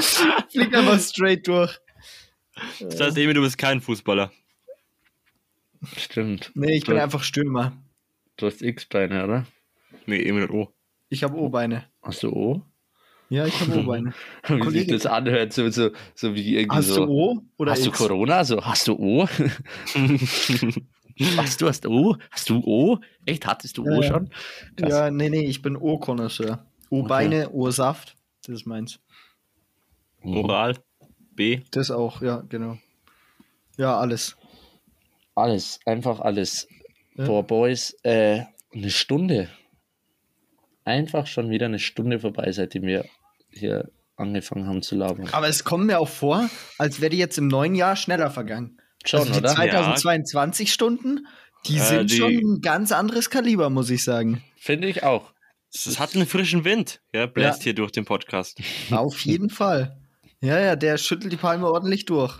Fliegt einfach straight durch. Das heißt, Emil, du bist kein Fußballer. Stimmt. Nee, ich du, bin einfach Stürmer. Du hast X-Beine, oder? Nee, Emil hat O. Ich habe O-Beine. Hast du O? Ja, ich habe O-Beine. Wie sich Kollege- das anhört, so, so, so wie irgendwie Hast so. du O oder hast du X? Corona? So, hast du O? Was, du hast O? Hast du O? Echt, hattest du O Ja, ja. schon? Krass. Ja, nee, nee, ich bin O-Konnoisseur. O-Beine, O-Saft. Das ist meins. Oral. B. Das auch, ja, genau. Ja, alles. Alles, einfach alles. Ja. Boah, Boys, äh, eine Stunde. Einfach schon wieder eine Stunde vorbei, seitdem wir hier angefangen haben zu labern. Aber es kommt mir auch vor, als wäre die jetzt im neuen Jahr schneller vergangen. Schon, also die oder? 2022 Stunden, die Äh, sind die- schon ein ganz anderes Kaliber, muss ich sagen. Finde ich auch. Es hat einen frischen Wind. Ja, bläst Ja. hier durch den Podcast. Auf jeden Fall. Ja, ja, der schüttelt die Palme ordentlich durch.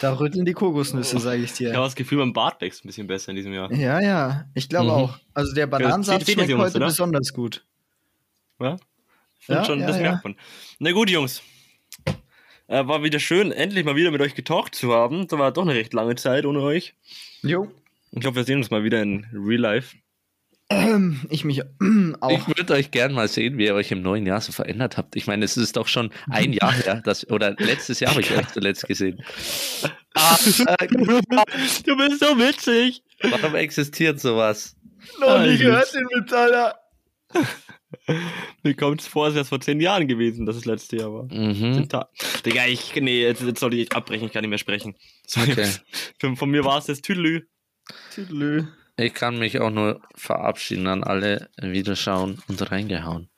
Da rütteln die Kokosnüsse, sage ich Ich habe dir. das Gefühl, mein Bart wächst ein bisschen besser in diesem Jahr. Ja, ja, ich glaube Mhm. auch. Also der Bananensaft zehn schmeckt heute oder? besonders gut. Ja? Find Ja, schon, ja, das ja. merkt man. Na gut, Jungs. Äh, war wieder schön, endlich mal wieder mit euch getalkt zu haben. Da war doch eine recht lange Zeit ohne euch. Jo. Ich hoffe, wir sehen uns mal wieder in Real Life. Ich mich auch. Ich würde euch gern mal sehen, wie ihr euch im neuen Jahr so verändert habt. Ich meine, es ist doch schon ein Jahr her, dass, oder letztes Jahr habe ich euch zuletzt gesehen. Ah, äh, Du bist so witzig. warum existiert sowas? noch nie gehört, den Metaller. Mir kommt es vor, als wäre es vor zehn Jahren gewesen, dass es letztes Jahr war. Mhm. Digga, ich, nee, jetzt, jetzt soll ich abbrechen, ich kann nicht mehr sprechen. Sorry. Okay. Von, von mir war es das Tüdelü. Tüdelü. Ich kann mich auch nur verabschieden an alle Wiederschauen und reingehauen.